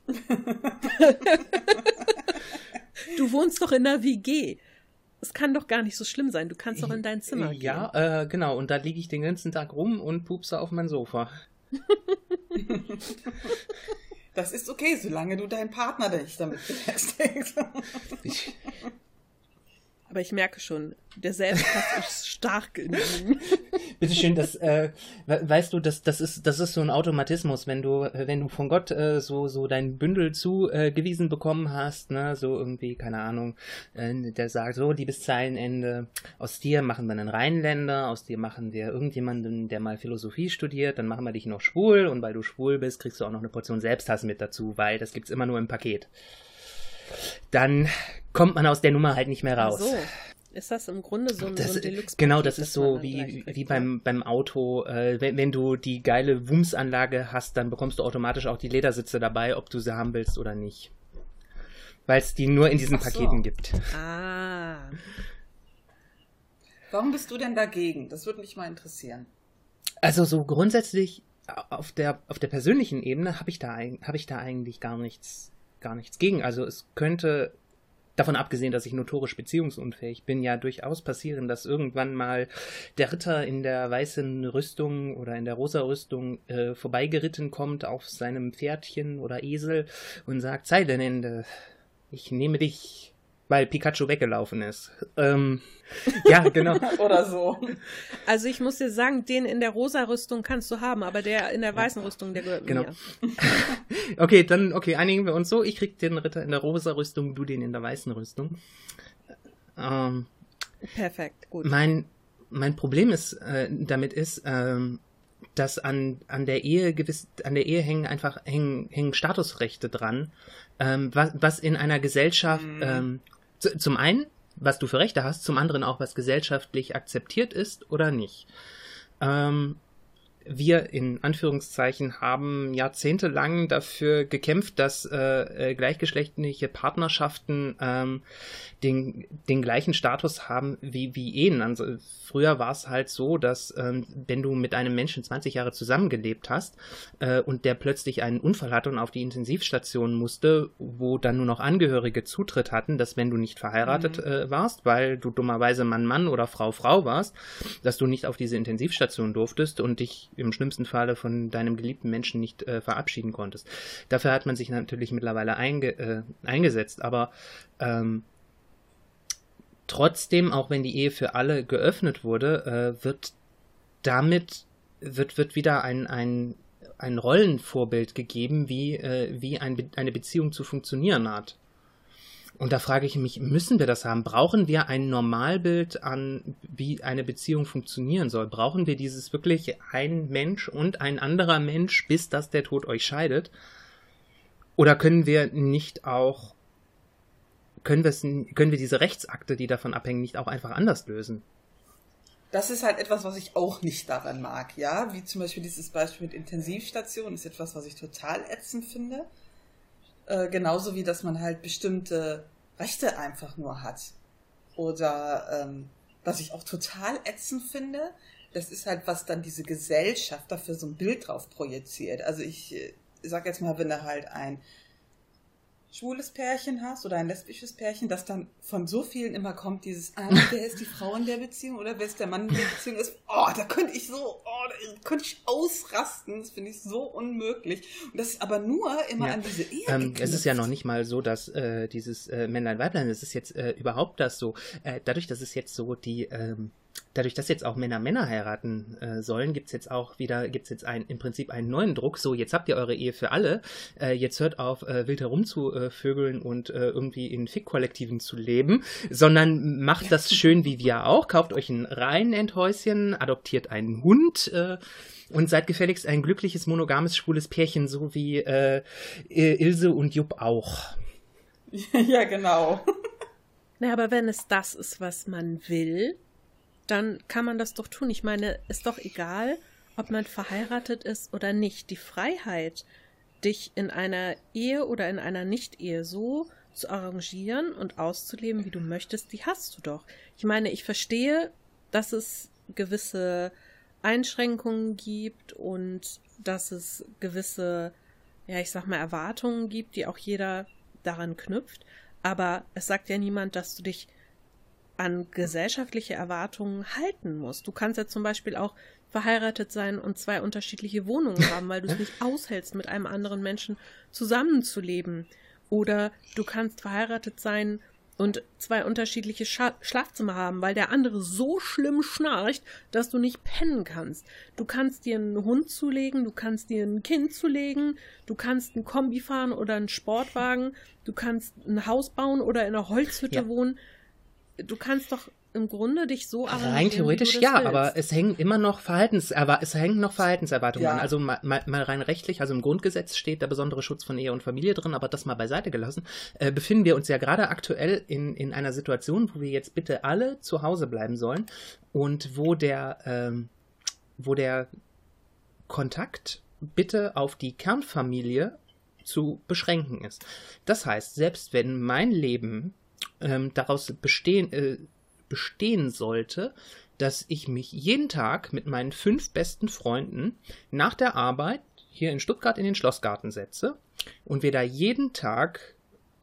du wohnst doch in einer WG. Es kann doch gar nicht so schlimm sein. Du kannst doch in dein Zimmer gehen. Ja, äh, genau. Und da liege ich den ganzen Tag rum und pupse auf mein Sofa. Das ist okay, solange du deinen Partner nicht damit belästigst. Aber ich merke schon, der Selbsthass ist stark in ihm. Bitteschön, das, äh, weißt du, das, das ist, das ist so ein Automatismus, wenn du, wenn du von Gott äh, so, so dein Bündel zugewiesen äh, bekommen hast, ne, so irgendwie, keine Ahnung, äh, der sagt so, liebes Zeilenende, aus dir machen wir einen Rheinländer, aus dir machen wir irgendjemanden, der mal Philosophie studiert, dann machen wir dich noch schwul und weil du schwul bist, kriegst du auch noch eine Portion Selbsthass mit dazu, weil das gibt's immer nur im Paket. Dann kommt man aus der Nummer halt nicht mehr raus. Ach so. Ist das im Grunde so ein, Das, so ein Deluxe? genau, das ist so wie, wie beim, beim Auto. Äh, wenn, wenn du die geile Wumms-Anlage hast, dann bekommst du automatisch auch die Ledersitze dabei, ob du sie haben willst oder nicht. Weil es die nur in diesen so. Paketen gibt. Ah. Warum bist du denn dagegen? Das würde mich mal interessieren. Also so grundsätzlich auf der, auf der persönlichen Ebene habe ich, da hab ich da eigentlich gar nichts, gar nichts gegen. Also es könnte, davon abgesehen, dass ich notorisch beziehungsunfähig bin, ja durchaus passieren, dass irgendwann mal der Ritter in der weißen Rüstung oder in der rosa Rüstung äh, vorbeigeritten kommt auf seinem Pferdchen oder Esel und sagt, Zeilenende, ich nehme dich, weil Pikachu weggelaufen ist. Ähm, ja, genau. Oder so. Also ich muss dir sagen, den in der rosa Rüstung kannst du haben, aber der in der weißen Rüstung, der gehört Genau. mir. Okay, dann, okay, einigen wir uns so. Ich krieg den Ritter in der rosa Rüstung, du den in der weißen Rüstung. Ähm, Perfekt, gut. mein, mein Problem ist, äh, damit ist, ähm, dass an, an der Ehe gewiss, an der Ehe hängen einfach, hängen, hängen Statusrechte dran, ähm, was, was in einer Gesellschaft, Mhm. ähm, zum einen, was du für Rechte hast, zum anderen auch, was gesellschaftlich akzeptiert ist oder nicht. Ähm, wir in Anführungszeichen haben jahrzehntelang dafür gekämpft, dass äh, äh, gleichgeschlechtliche Partnerschaften ähm, den, den gleichen Status haben wie, wie Ehen. Also, früher war es halt so, dass ähm, wenn du mit einem Menschen 20 Jahre zusammengelebt hast äh, und der plötzlich einen Unfall hatte und auf die Intensivstation musste, wo dann nur noch Angehörige Zutritt hatten, dass wenn du nicht verheiratet Mhm. äh, warst, weil du dummerweise Mann-Mann oder Frau-Frau warst, dass du nicht auf diese Intensivstation durftest und dich im schlimmsten Falle von deinem geliebten Menschen nicht äh, verabschieden konntest. Dafür hat man sich natürlich mittlerweile einge äh, eingesetzt, aber ähm, trotzdem, auch wenn die Ehe für alle geöffnet wurde, äh, wird damit wird, wird wieder ein, ein, ein Rollenvorbild gegeben, wie, äh, wie ein, Be- eine Beziehung zu funktionieren hat. Und da frage ich mich, müssen wir das haben? Brauchen wir ein Normalbild an, wie eine Beziehung funktionieren soll? Brauchen wir dieses wirklich ein Mensch und ein anderer Mensch, bis dass der Tod euch scheidet? Oder können wir nicht auch, können können wir diese Rechtsakte, die davon abhängen, nicht auch einfach anders lösen? Das ist halt etwas, was ich auch nicht daran mag, ja. Wie zum Beispiel dieses Beispiel mit Intensivstationen ist etwas, was ich total ätzend finde. Äh, genauso wie, dass man halt bestimmte Rechte einfach nur hat. Oder ähm, was ich auch total ätzend finde, das ist halt, was dann diese Gesellschaft dafür so ein Bild drauf projiziert. Also ich äh, sag jetzt mal, wenn du halt ein schwules Pärchen hast oder ein lesbisches Pärchen, dass dann von so vielen immer kommt dieses, ah, wer ist die Frau in der Beziehung oder wer ist der Mann in der Beziehung ist, oh, da könnte ich so, oh, da könnte ich ausrasten, das finde ich so unmöglich. Und das ist aber nur immer Ja. an diese Ehe Ähm, es ist ja noch nicht mal so, dass äh, dieses äh, Männlein-Weiblein, es ist jetzt äh, überhaupt das so, äh, dadurch, dass es jetzt so die, ähm, dadurch, dass jetzt auch Männer Männer heiraten äh, sollen, gibt's jetzt auch wieder, gibt's jetzt ein, im Prinzip einen neuen Druck, so, jetzt habt ihr eure Ehe für alle, äh, jetzt hört auf, äh, wild herumzuvögeln äh, vögeln und äh, irgendwie in Fick-Kollektiven zu leben, sondern macht das schön wie wir auch, kauft euch ein Reihenendhäuschen, adoptiert einen Hund, äh, und seid gefälligst ein glückliches, monogames, schwules Pärchen, so wie äh, Ilse und Jupp auch. ja, genau. Na, aber wenn es das ist, was man will, dann kann man das doch tun. Ich meine, ist doch egal, ob man verheiratet ist oder nicht. Die Freiheit, dich in einer Ehe oder in einer Nicht-Ehe so zu arrangieren und auszuleben, wie du möchtest, die hast du doch. Ich meine, ich verstehe, dass es gewisse Einschränkungen gibt und dass es gewisse, ja, ich sag mal, Erwartungen gibt, die auch jeder daran knüpft. Aber es sagt ja niemand, dass du dich an gesellschaftliche Erwartungen halten musst. Du kannst ja zum Beispiel auch verheiratet sein und zwei unterschiedliche Wohnungen haben, weil du es nicht aushältst, mit einem anderen Menschen zusammenzuleben. Oder du kannst verheiratet sein und zwei unterschiedliche Scha Schlafzimmer haben, weil der andere so schlimm schnarcht, dass du nicht pennen kannst. Du kannst dir einen Hund zulegen, du kannst dir ein Kind zulegen, du kannst ein Kombi fahren oder einen Sportwagen, du kannst ein Haus bauen oder in einer Holzhütte Ja. wohnen. Du kannst doch im Grunde dich so Rein theoretisch ja, willst. aber es hängen immer noch Verhaltenserwa es hängen noch Verhaltenserwartungen ja. an. Also mal, mal, rein rechtlich, also im Grundgesetz steht der besondere Schutz von Ehe und Familie drin, aber das mal beiseite gelassen, äh, befinden wir uns ja gerade aktuell in, in einer Situation, wo wir jetzt bitte alle zu Hause bleiben sollen und wo der, ähm, wo der Kontakt bitte auf die Kernfamilie zu beschränken ist. Das heißt, selbst wenn mein Leben ähm, daraus bestehen, äh, bestehen sollte, dass ich mich jeden Tag mit meinen fünf besten Freunden nach der Arbeit hier in Stuttgart in den Schlossgarten setze und wir da jeden Tag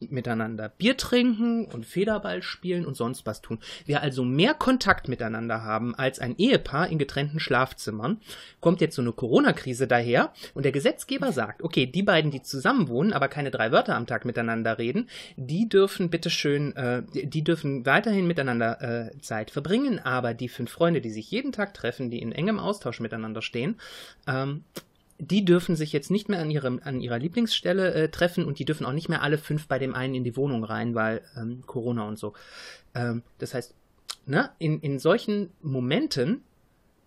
miteinander Bier trinken und Federball spielen und sonst was tun. Wir also mehr Kontakt miteinander haben als ein Ehepaar in getrennten Schlafzimmern, kommt jetzt so eine Corona-Krise daher und der Gesetzgeber sagt, okay, die beiden, die zusammen wohnen, aber keine drei Wörter am Tag miteinander reden, die dürfen bitteschön, äh, die dürfen weiterhin miteinander äh, Zeit verbringen, aber die fünf Freunde, die sich jeden Tag treffen, die in engem Austausch miteinander stehen, ähm, die dürfen sich jetzt nicht mehr an, ihrem, an ihrer Lieblingsstelle äh, treffen und die dürfen auch nicht mehr alle fünf bei dem einen in die Wohnung rein, weil ähm, Corona und so. Ähm, das heißt, ne, in, in solchen Momenten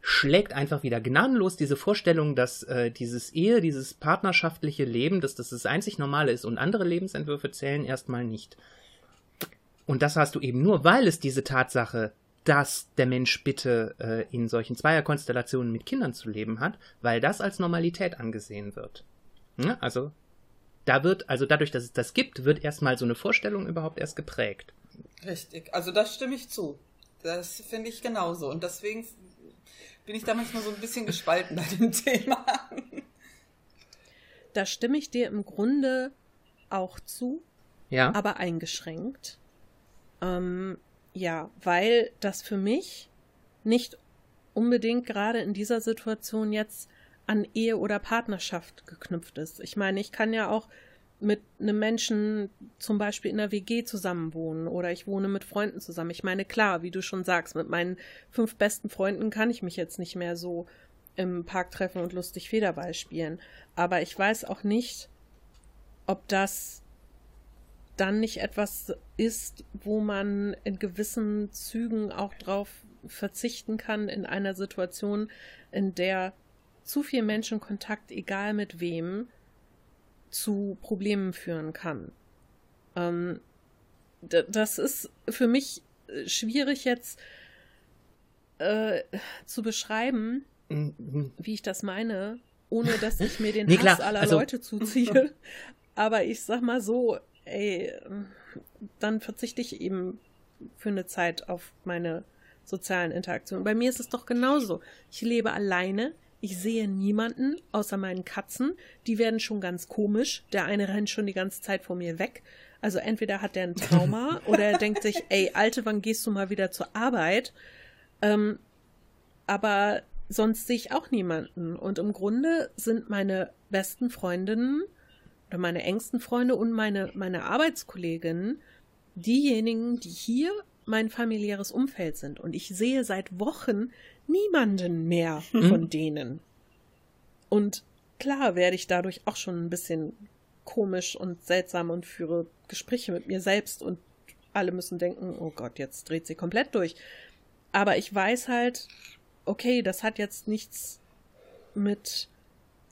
schlägt einfach wieder gnadenlos diese Vorstellung, dass äh, dieses Ehe, dieses partnerschaftliche Leben, dass das das einzig Normale ist und andere Lebensentwürfe zählen erstmal nicht. Und das hast du eben nur, weil es diese Tatsache dass der Mensch bitte äh, in solchen Zweierkonstellationen mit Kindern zu leben hat, weil das als Normalität angesehen wird. Ja, also da wird, also dadurch, dass es das gibt, wird erstmal so eine Vorstellung überhaupt erst geprägt. Richtig, also das stimme ich zu. Das finde ich genauso. Und deswegen bin ich da manchmal so ein bisschen gespalten bei dem Thema. Da stimme ich dir im Grunde auch zu, ja. aber eingeschränkt. Ähm, ja, weil das für mich nicht unbedingt gerade in dieser Situation jetzt an Ehe oder Partnerschaft geknüpft ist. Ich meine, ich kann ja auch mit einem Menschen zum Beispiel in der WG zusammenwohnen oder ich wohne mit Freunden zusammen. Ich meine, klar, wie du schon sagst, mit meinen fünf besten Freunden kann ich mich jetzt nicht mehr so im Park treffen und lustig Federball spielen. Aber ich weiß auch nicht, ob das dann nicht etwas ist, wo man in gewissen Zügen auch drauf verzichten kann in einer Situation, in der zu viel Menschenkontakt, egal mit wem, zu Problemen führen kann. Ähm, das ist für mich äh, schwierig jetzt äh, zu beschreiben, mhm. wie ich das meine, ohne dass ich mir den nee, Hass aller also, Leute zuziehe. Aber ich sag mal so, ey, dann verzichte ich eben für eine Zeit auf meine sozialen Interaktionen. Bei mir ist es doch genauso. Ich lebe alleine. Ich sehe niemanden außer meinen Katzen. Die werden schon ganz komisch. Der eine rennt schon die ganze Zeit vor mir weg. Also entweder hat der ein Trauma oder er denkt sich, ey, Alte, wann gehst du mal wieder zur Arbeit? Ähm, aber sonst sehe ich auch niemanden. Und im Grunde sind meine besten Freundinnen oder meine engsten Freunde und meine, meine Arbeitskolleginnen diejenigen, die hier mein familiäres Umfeld sind. Und ich sehe seit Wochen niemanden mehr mhm. von denen. Und klar werde ich dadurch auch schon ein bisschen komisch und seltsam und führe Gespräche mit mir selbst und alle müssen denken, oh Gott, jetzt dreht sie komplett durch. Aber ich weiß halt, okay, das hat jetzt nichts mit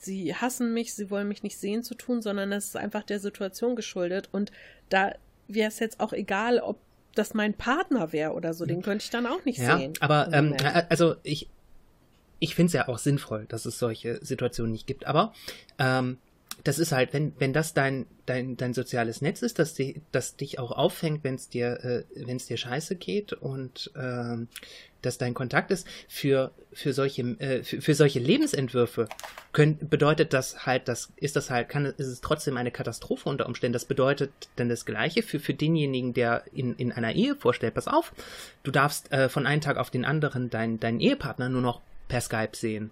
sie hassen mich, sie wollen mich nicht sehen zu tun, sondern es ist einfach der Situation geschuldet. Und da wäre es jetzt auch egal, ob das mein Partner wäre oder so, den könnte ich dann auch nicht ja, sehen. Aber ähm, also ich, ich finde es ja auch sinnvoll, dass es solche Situationen nicht gibt. Aber ähm, das ist halt, wenn, wenn das dein, dein, dein soziales Netz ist, dass, die, das dich auch auffängt, wenn es dir, äh, wenn es dir scheiße geht und ähm, dass dein Kontakt ist, für, für solche, äh, für, für solche Lebensentwürfe können, bedeutet das halt, das ist das halt, kann, ist es trotzdem eine Katastrophe unter Umständen. Das bedeutet dann das Gleiche für, für denjenigen, der in, in einer Ehe vorstellt, pass auf, du darfst äh, von einem Tag auf den anderen deinen, deinen Ehepartner nur noch per Skype sehen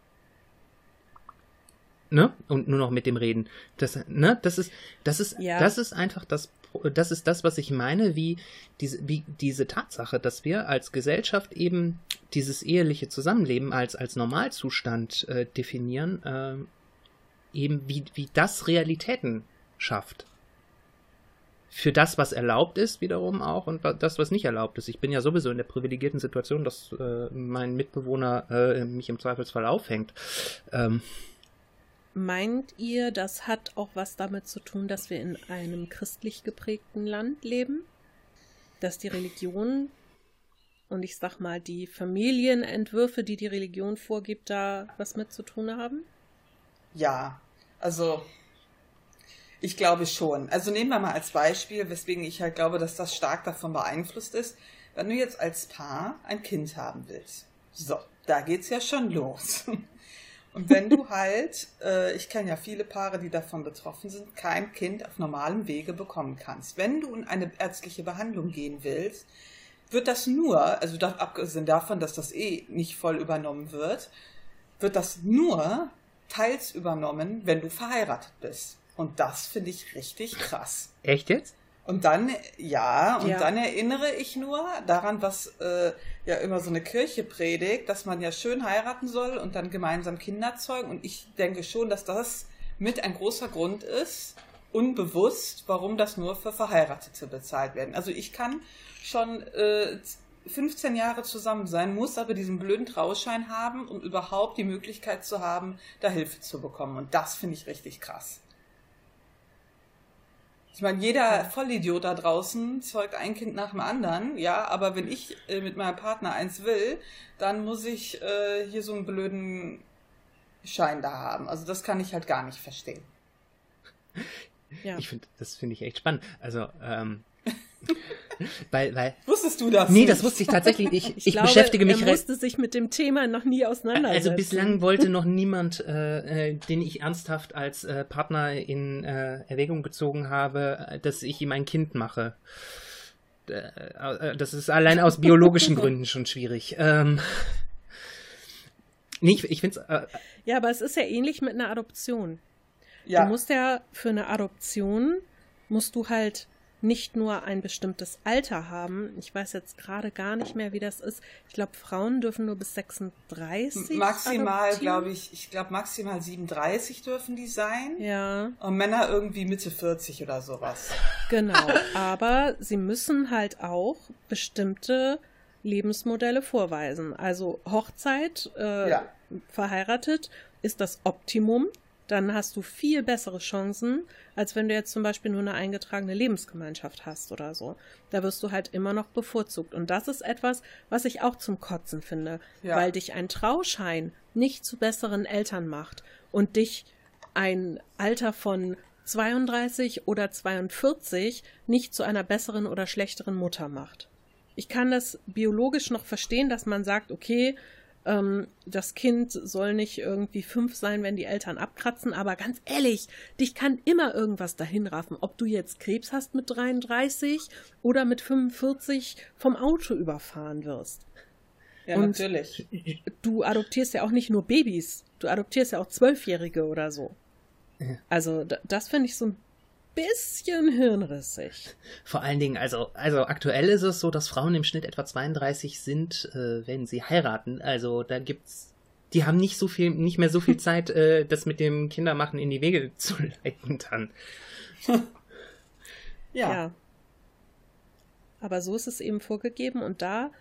ne? Und nur noch mit dem reden. Das, ne? Das ist, das ist, ja. das ist einfach das, das ist das, was ich meine, wie diese, wie diese Tatsache, dass wir als Gesellschaft eben dieses eheliche Zusammenleben als, als Normalzustand äh, definieren, äh, eben wie, wie das Realitäten schafft. für das, was erlaubt ist, wiederum auch und das, was nicht erlaubt ist. Ich bin ja sowieso in der privilegierten Situation, dass äh, mein Mitbewohner äh, mich im Zweifelsfall aufhängt. Ähm, Meint ihr, das hat auch was damit zu tun, dass wir in einem christlich geprägten Land leben? Dass die Religion und ich sag mal die Familienentwürfe, die die Religion vorgibt, da was mit zu tun haben? Ja, also ich glaube schon. Also nehmen wir mal als Beispiel, weswegen ich halt glaube, dass das stark davon beeinflusst ist. Wenn du jetzt als Paar ein Kind haben willst, so, da geht's ja schon los. Wenn du halt, äh, ich kenne ja viele Paare, die davon betroffen sind, kein Kind auf normalem Wege bekommen kannst. Wenn du in eine ärztliche Behandlung gehen willst, wird das nur, also abgesehen davon, dass das eh nicht voll übernommen wird, wird das nur teils übernommen, wenn du verheiratet bist. Und das finde ich richtig krass. Echt jetzt? Und dann, ja, und ja. dann erinnere ich nur daran, was äh, ja immer so eine Kirche predigt, dass man ja schön heiraten soll und dann gemeinsam Kinder zeugen. Und ich denke schon, dass das mit ein großer Grund ist, unbewusst, warum das nur für Verheiratete bezahlt werden. Also ich kann schon äh, 15 Jahre zusammen sein, muss aber diesen blöden Trauschein haben, um überhaupt die Möglichkeit zu haben, da Hilfe zu bekommen. Und das finde ich richtig krass. Ich meine, jeder Vollidiot da draußen zeugt ein Kind nach dem anderen, ja, aber wenn ich äh, mit meinem Partner eins will, dann muss ich äh, hier so einen blöden Schein da haben. Also das kann ich halt gar nicht verstehen. Ja. Ich finde, das finde ich echt spannend. Also, ähm, weil, weil, Wusstest du das? Nee, das wusste ich tatsächlich. Ich, ich, ich glaube, beschäftige mich. Er musste sich mit dem Thema noch nie auseinandersetzen. Also bislang wollte noch niemand, äh, äh, den ich ernsthaft als äh, Partner in äh, Erwägung gezogen habe, dass ich ihm ein Kind mache. Äh, äh, das ist allein aus biologischen Gründen schon schwierig. Ähm, nee, ich, ich finde es. ja, aber es ist ja ähnlich mit einer Adoption. Ja. Du musst ja für eine Adoption musst du halt nicht nur ein bestimmtes Alter haben. Ich weiß jetzt gerade gar nicht mehr, wie das ist. Ich glaube, Frauen dürfen nur bis 36. Maximal, glaube ich, ich glaube maximal 37 dürfen die sein. Ja. Und Männer irgendwie Mitte 40 oder sowas. Genau. Aber sie müssen halt auch bestimmte Lebensmodelle vorweisen. Also Hochzeit, äh, ja. verheiratet ist das Optimum dann hast du viel bessere Chancen, als wenn du jetzt zum Beispiel nur eine eingetragene Lebensgemeinschaft hast oder so. Da wirst du halt immer noch bevorzugt. Und das ist etwas, was ich auch zum Kotzen finde, ja. weil dich ein Trauschein nicht zu besseren Eltern macht und dich ein Alter von 32 oder 42 nicht zu einer besseren oder schlechteren Mutter macht. Ich kann das biologisch noch verstehen, dass man sagt, okay, ähm, das Kind soll nicht irgendwie fünf sein, wenn die Eltern abkratzen, aber ganz ehrlich, dich kann immer irgendwas dahin raffen, ob du jetzt Krebs hast mit 33 oder mit 45 vom Auto überfahren wirst. Ja, Und natürlich. Du adoptierst ja auch nicht nur Babys, du adoptierst ja auch Zwölfjährige oder so. Also das finde ich so ein bisschen hirnrissig. Vor allen Dingen, also, also aktuell ist es so, dass Frauen im Schnitt etwa 32 sind, äh, wenn sie heiraten. Also da gibt's, die haben nicht so viel, nicht mehr so viel Zeit, äh, das mit dem Kindermachen in die Wege zu leiten dann. ja. ja. Aber so ist es eben vorgegeben und da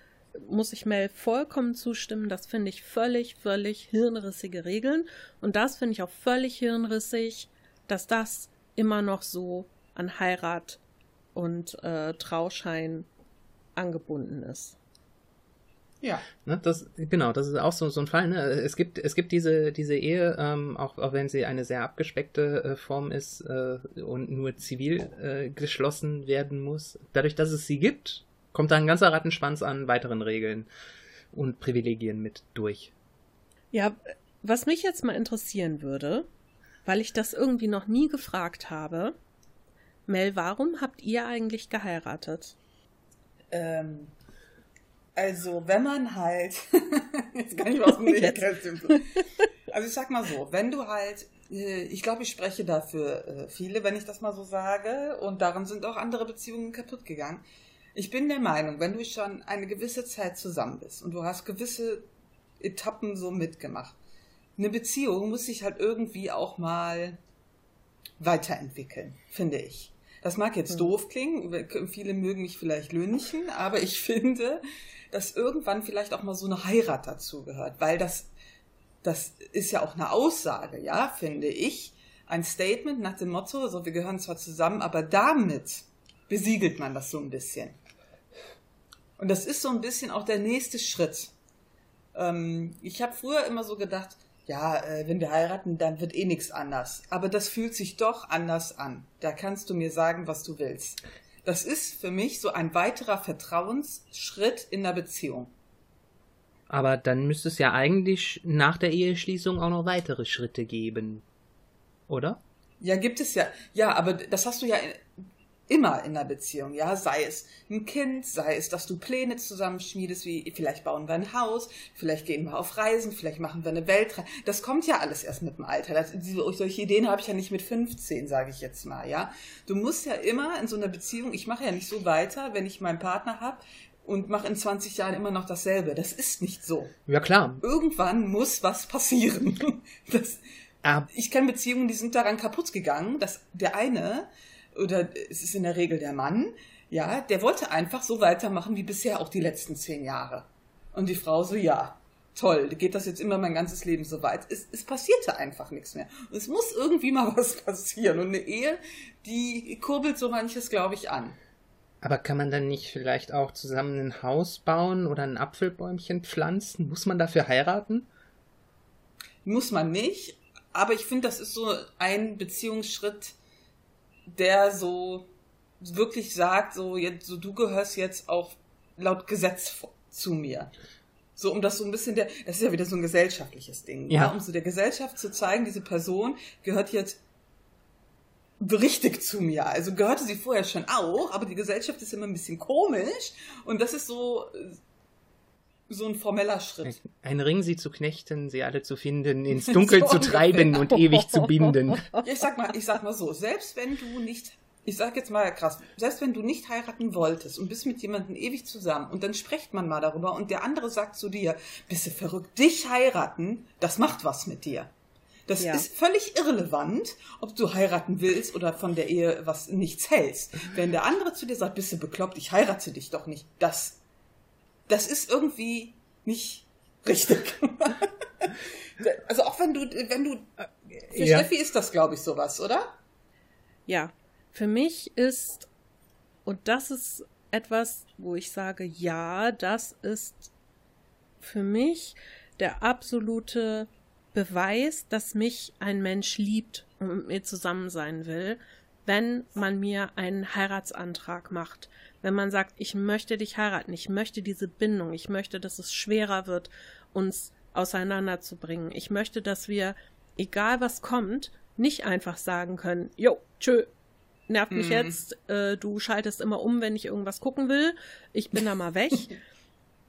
muss ich Mel vollkommen zustimmen. Das finde ich völlig, völlig hirnrissige Regeln. Und das finde ich auch völlig hirnrissig, dass das immer noch so an Heirat und äh, Trauschein angebunden ist. Ja. Ne, das, genau, das ist auch so, so ein Fall. Ne? Es gibt, es gibt diese, diese Ehe, ähm, auch, auch wenn sie eine sehr abgespeckte äh, Form ist äh, und nur zivil äh, geschlossen werden muss. Dadurch, dass es sie gibt, kommt da ein ganzer Rattenschwanz an weiteren Regeln und Privilegien mit durch. Ja, was mich jetzt mal interessieren würde, weil ich das irgendwie noch nie gefragt habe. Mel, warum habt ihr eigentlich geheiratet? Ähm, also, wenn man halt, jetzt kann ich aus dem Nähkästchen. Also, ich sag mal so, wenn du halt, äh, ich glaube, ich spreche dafür äh, viele, wenn ich das mal so sage, und daran sind auch andere Beziehungen kaputt gegangen. Ich bin der Meinung, wenn du schon eine gewisse Zeit zusammen bist und du hast gewisse Etappen so mitgemacht, eine Beziehung muss sich halt irgendwie auch mal weiterentwickeln, finde ich. Das mag jetzt hm. doof klingen, viele mögen mich vielleicht lünchen, aber ich finde, dass irgendwann vielleicht auch mal so eine Heirat dazu gehört, weil das, das ist ja auch eine Aussage, ja, finde ich. Ein Statement nach dem Motto, so wir gehören zwar zusammen, aber damit besiegelt man das so ein bisschen. Und das ist so ein bisschen auch der nächste Schritt. Ähm, ich habe früher immer so gedacht, ja, äh, wenn wir heiraten, dann wird eh nichts anders. Aber das fühlt sich doch anders an. Da kannst du mir sagen, was du willst. Das ist für mich so ein weiterer Vertrauensschritt in der Beziehung. Aber dann müsste es ja eigentlich nach der Eheschließung auch noch weitere Schritte geben. Oder? Ja, gibt es ja. Ja, aber das hast du ja immer in der Beziehung, ja, sei es ein Kind, sei es, dass du Pläne zusammenschmiedest, wie vielleicht bauen wir ein Haus, vielleicht gehen wir auf Reisen, vielleicht machen wir eine Weltreise. Das kommt ja alles erst mit dem Alter. Das, diese, solche Ideen habe ich ja nicht mit 15, sage ich jetzt mal, ja. Du musst ja immer in so einer Beziehung, ich mache ja nicht so weiter, wenn ich meinen Partner habe, und mache in 20 Jahren immer noch dasselbe. Das ist nicht so. Ja, klar. Irgendwann muss was passieren. Das, ah. Ich kenne Beziehungen, die sind daran kaputt gegangen, dass der eine oder es ist in der Regel der Mann, ja, der wollte einfach so weitermachen wie bisher auch die letzten zehn Jahre. Und die Frau so, ja, toll, geht das jetzt immer mein ganzes Leben so weit? Es, es passierte einfach nichts mehr. Und es muss irgendwie mal was passieren. Und eine Ehe, die kurbelt so manches, glaube ich, an. Aber kann man dann nicht vielleicht auch zusammen ein Haus bauen oder ein Apfelbäumchen pflanzen? Muss man dafür heiraten? Muss man nicht. Aber ich finde, das ist so ein Beziehungsschritt, der so wirklich sagt, so, jetzt, so du gehörst jetzt auch laut Gesetz zu mir. So, um das so ein bisschen der, das ist ja wieder so ein gesellschaftliches Ding, ja. ja um so der Gesellschaft zu zeigen, diese Person gehört jetzt richtig zu mir. Also gehörte sie vorher schon auch, aber die Gesellschaft ist immer ein bisschen komisch und das ist so, so ein formeller Schritt. Ein Ring, sie zu knechten, sie alle zu finden, ins Dunkel so zu treiben und ewig zu binden. Ich sag mal, ich sag mal so, selbst wenn du nicht, ich sag jetzt mal krass, selbst wenn du nicht heiraten wolltest und bist mit jemandem ewig zusammen und dann spricht man mal darüber und der andere sagt zu dir, bist du verrückt, dich heiraten, das macht was mit dir. Das ja. ist völlig irrelevant, ob du heiraten willst oder von der Ehe was nichts hältst. Wenn der andere zu dir sagt, bist du bekloppt, ich heirate dich doch nicht, das das ist irgendwie nicht richtig. also auch wenn du, wenn du, für ja. Steffi ist das, glaube ich, sowas, oder? Ja, für mich ist, und das ist etwas, wo ich sage, ja, das ist für mich der absolute Beweis, dass mich ein Mensch liebt und mit mir zusammen sein will, wenn man mir einen Heiratsantrag macht wenn man sagt, ich möchte dich heiraten, ich möchte diese Bindung, ich möchte, dass es schwerer wird, uns auseinanderzubringen. Ich möchte, dass wir, egal was kommt, nicht einfach sagen können, jo, tschö, nervt mich mhm. jetzt, äh, du schaltest immer um, wenn ich irgendwas gucken will, ich bin da mal weg.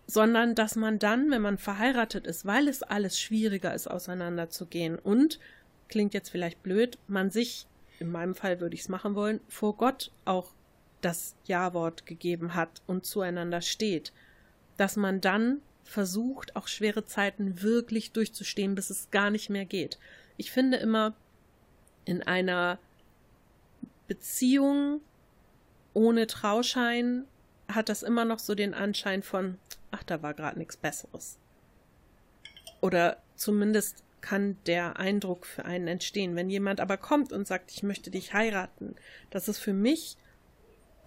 sondern dass man dann, wenn man verheiratet ist, weil es alles schwieriger ist, auseinanderzugehen und, klingt jetzt vielleicht blöd, man sich, in meinem Fall würde ich es machen wollen, vor Gott auch das Ja-Wort gegeben hat und zueinander steht, dass man dann versucht, auch schwere Zeiten wirklich durchzustehen, bis es gar nicht mehr geht. Ich finde immer, in einer Beziehung ohne Trauschein hat das immer noch so den Anschein von, ach, da war gerade nichts Besseres. Oder zumindest kann der Eindruck für einen entstehen. Wenn jemand aber kommt und sagt, ich möchte dich heiraten, das ist für mich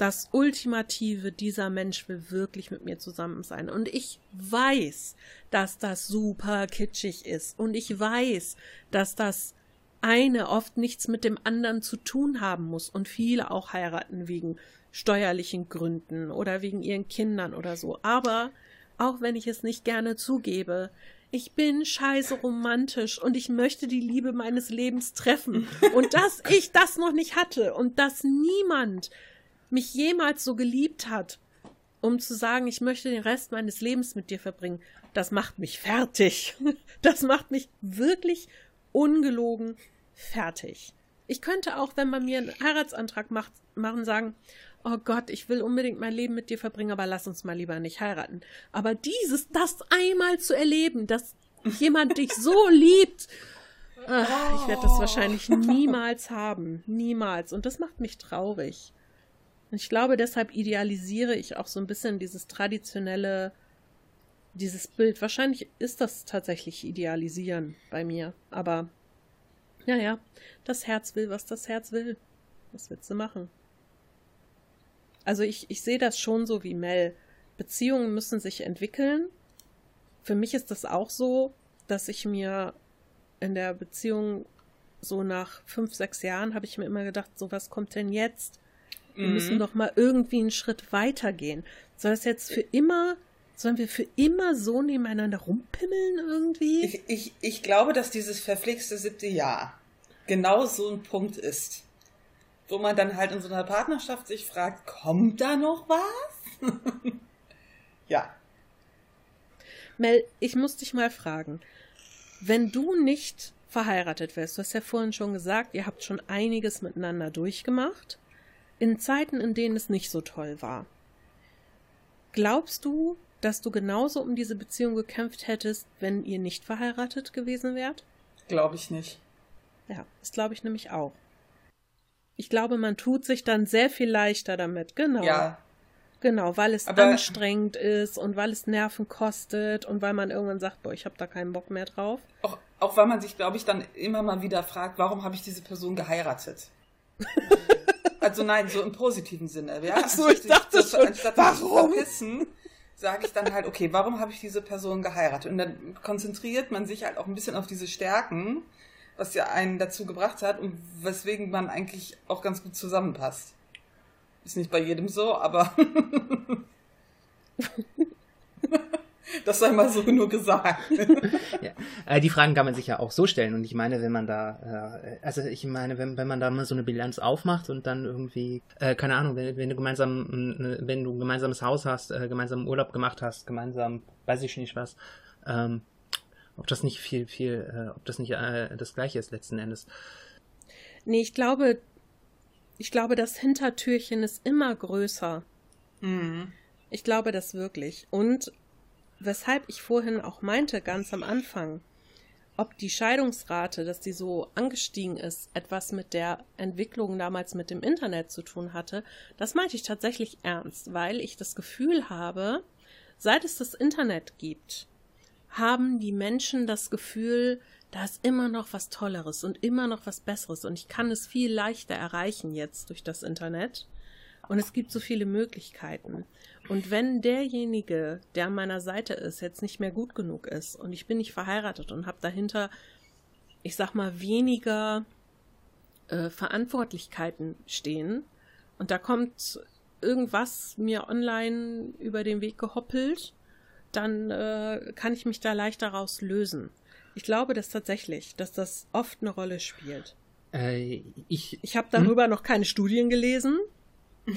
das Ultimative, dieser Mensch will wirklich mit mir zusammen sein. Und ich weiß, dass das super kitschig ist. Und ich weiß, dass das eine oft nichts mit dem anderen zu tun haben muss. Und viele auch heiraten wegen steuerlichen Gründen oder wegen ihren Kindern oder so. Aber auch wenn ich es nicht gerne zugebe, ich bin scheiße romantisch und ich möchte die Liebe meines Lebens treffen. Und dass ich das noch nicht hatte und dass niemand mich jemals so geliebt hat, um zu sagen, ich möchte den Rest meines Lebens mit dir verbringen, das macht mich fertig. Das macht mich wirklich ungelogen fertig. Ich könnte auch, wenn man mir einen Heiratsantrag macht, machen, sagen, oh Gott, ich will unbedingt mein Leben mit dir verbringen, aber lass uns mal lieber nicht heiraten. Aber dieses, das einmal zu erleben, dass jemand dich so liebt, ach, ich werde das wahrscheinlich niemals haben. Niemals. Und das macht mich traurig. Und ich glaube, deshalb idealisiere ich auch so ein bisschen dieses traditionelle, dieses Bild. Wahrscheinlich ist das tatsächlich Idealisieren bei mir. Aber, ja, ja, das Herz will, was das Herz will. Was willst du machen? Also ich, ich sehe das schon so wie Mel. Beziehungen müssen sich entwickeln. Für mich ist das auch so, dass ich mir in der Beziehung so nach fünf, sechs Jahren habe ich mir immer gedacht, so was kommt denn jetzt? Wir mhm. müssen doch mal irgendwie einen Schritt weitergehen. Soll das jetzt für immer, sollen wir für immer so nebeneinander rumpimmeln irgendwie? Ich, ich, ich glaube, dass dieses verflixte siebte Jahr genau so ein Punkt ist, wo man dann halt in so einer Partnerschaft sich fragt, kommt da noch was? ja. Mel, ich muss dich mal fragen, wenn du nicht verheiratet wärst, du hast ja vorhin schon gesagt, ihr habt schon einiges miteinander durchgemacht, in Zeiten, in denen es nicht so toll war. Glaubst du, dass du genauso um diese Beziehung gekämpft hättest, wenn ihr nicht verheiratet gewesen wärt? Glaube ich nicht. Ja, das glaube ich nämlich auch. Ich glaube, man tut sich dann sehr viel leichter damit, genau. Ja, Genau, weil es Aber anstrengend ist und weil es Nerven kostet und weil man irgendwann sagt, boah, ich habe da keinen Bock mehr drauf. Auch, auch weil man sich, glaube ich, dann immer mal wieder fragt, warum habe ich diese Person geheiratet? also nein, so im positiven Sinne. Ja? Ach so, ich dachte so, schon, anstatt warum? Verpissen, sage ich dann halt, okay, warum habe ich diese Person geheiratet? Und dann konzentriert man sich halt auch ein bisschen auf diese Stärken, was ja einen dazu gebracht hat und weswegen man eigentlich auch ganz gut zusammenpasst. Ist nicht bei jedem so, aber das sei mal so nur gesagt. ja. Äh, die Fragen kann man sich ja auch so stellen. Und ich meine, wenn man da, äh, also ich meine, wenn, wenn man da mal so eine Bilanz aufmacht und dann irgendwie, äh, keine Ahnung, wenn, wenn du gemeinsam, wenn du ein gemeinsames Haus hast, äh, gemeinsam Urlaub gemacht hast, gemeinsam, weiß ich nicht was, ähm, ob das nicht viel, viel, äh, ob das nicht äh, das Gleiche ist letzten Endes. Nee, ich glaube, ich glaube, das Hintertürchen ist immer größer. Mhm. Ich glaube das wirklich. Und weshalb ich vorhin auch meinte, ganz am Anfang, ob die Scheidungsrate, dass die so angestiegen ist, etwas mit der Entwicklung damals mit dem Internet zu tun hatte, das meinte ich tatsächlich ernst, weil ich das Gefühl habe, seit es das Internet gibt, haben die Menschen das Gefühl, da ist immer noch was Tolleres und immer noch was Besseres und ich kann es viel leichter erreichen jetzt durch das Internet. Und es gibt so viele Möglichkeiten. Und wenn derjenige, der an meiner Seite ist, jetzt nicht mehr gut genug ist und ich bin nicht verheiratet und habe dahinter, ich sag mal, weniger äh, Verantwortlichkeiten stehen und da kommt irgendwas mir online über den Weg gehoppelt, dann äh, kann ich mich da leichter raus lösen. Ich glaube das tatsächlich, dass das oft eine Rolle spielt. Äh, ich ich habe darüber hm? noch keine Studien gelesen.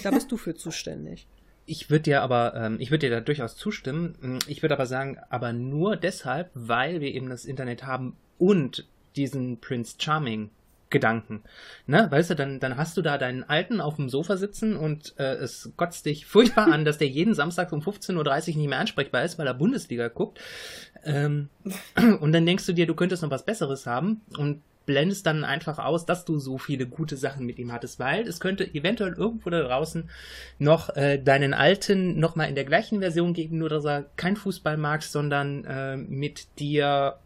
Da bist du für zuständig. Ich würde dir aber, ähm, ich würde dir da durchaus zustimmen. Hm, ich würde aber sagen, aber nur deshalb, weil wir eben das Internet haben und diesen Prince Charming Gedanken. Ne, weißt du, dann, dann hast du da deinen Alten auf dem Sofa sitzen und äh, es kotzt dich furchtbar an, dass der jeden Samstag um 15.30 Uhr nicht mehr ansprechbar ist, weil er Bundesliga guckt. Ähm, und dann denkst du dir, du könntest noch was Besseres haben und blendest dann einfach aus, dass du so viele gute Sachen mit ihm hattest, weil es könnte eventuell irgendwo da draußen noch äh, deinen Alten nochmal in der gleichen Version geben, nur dass er kein Fußball mag, sondern äh, mit dir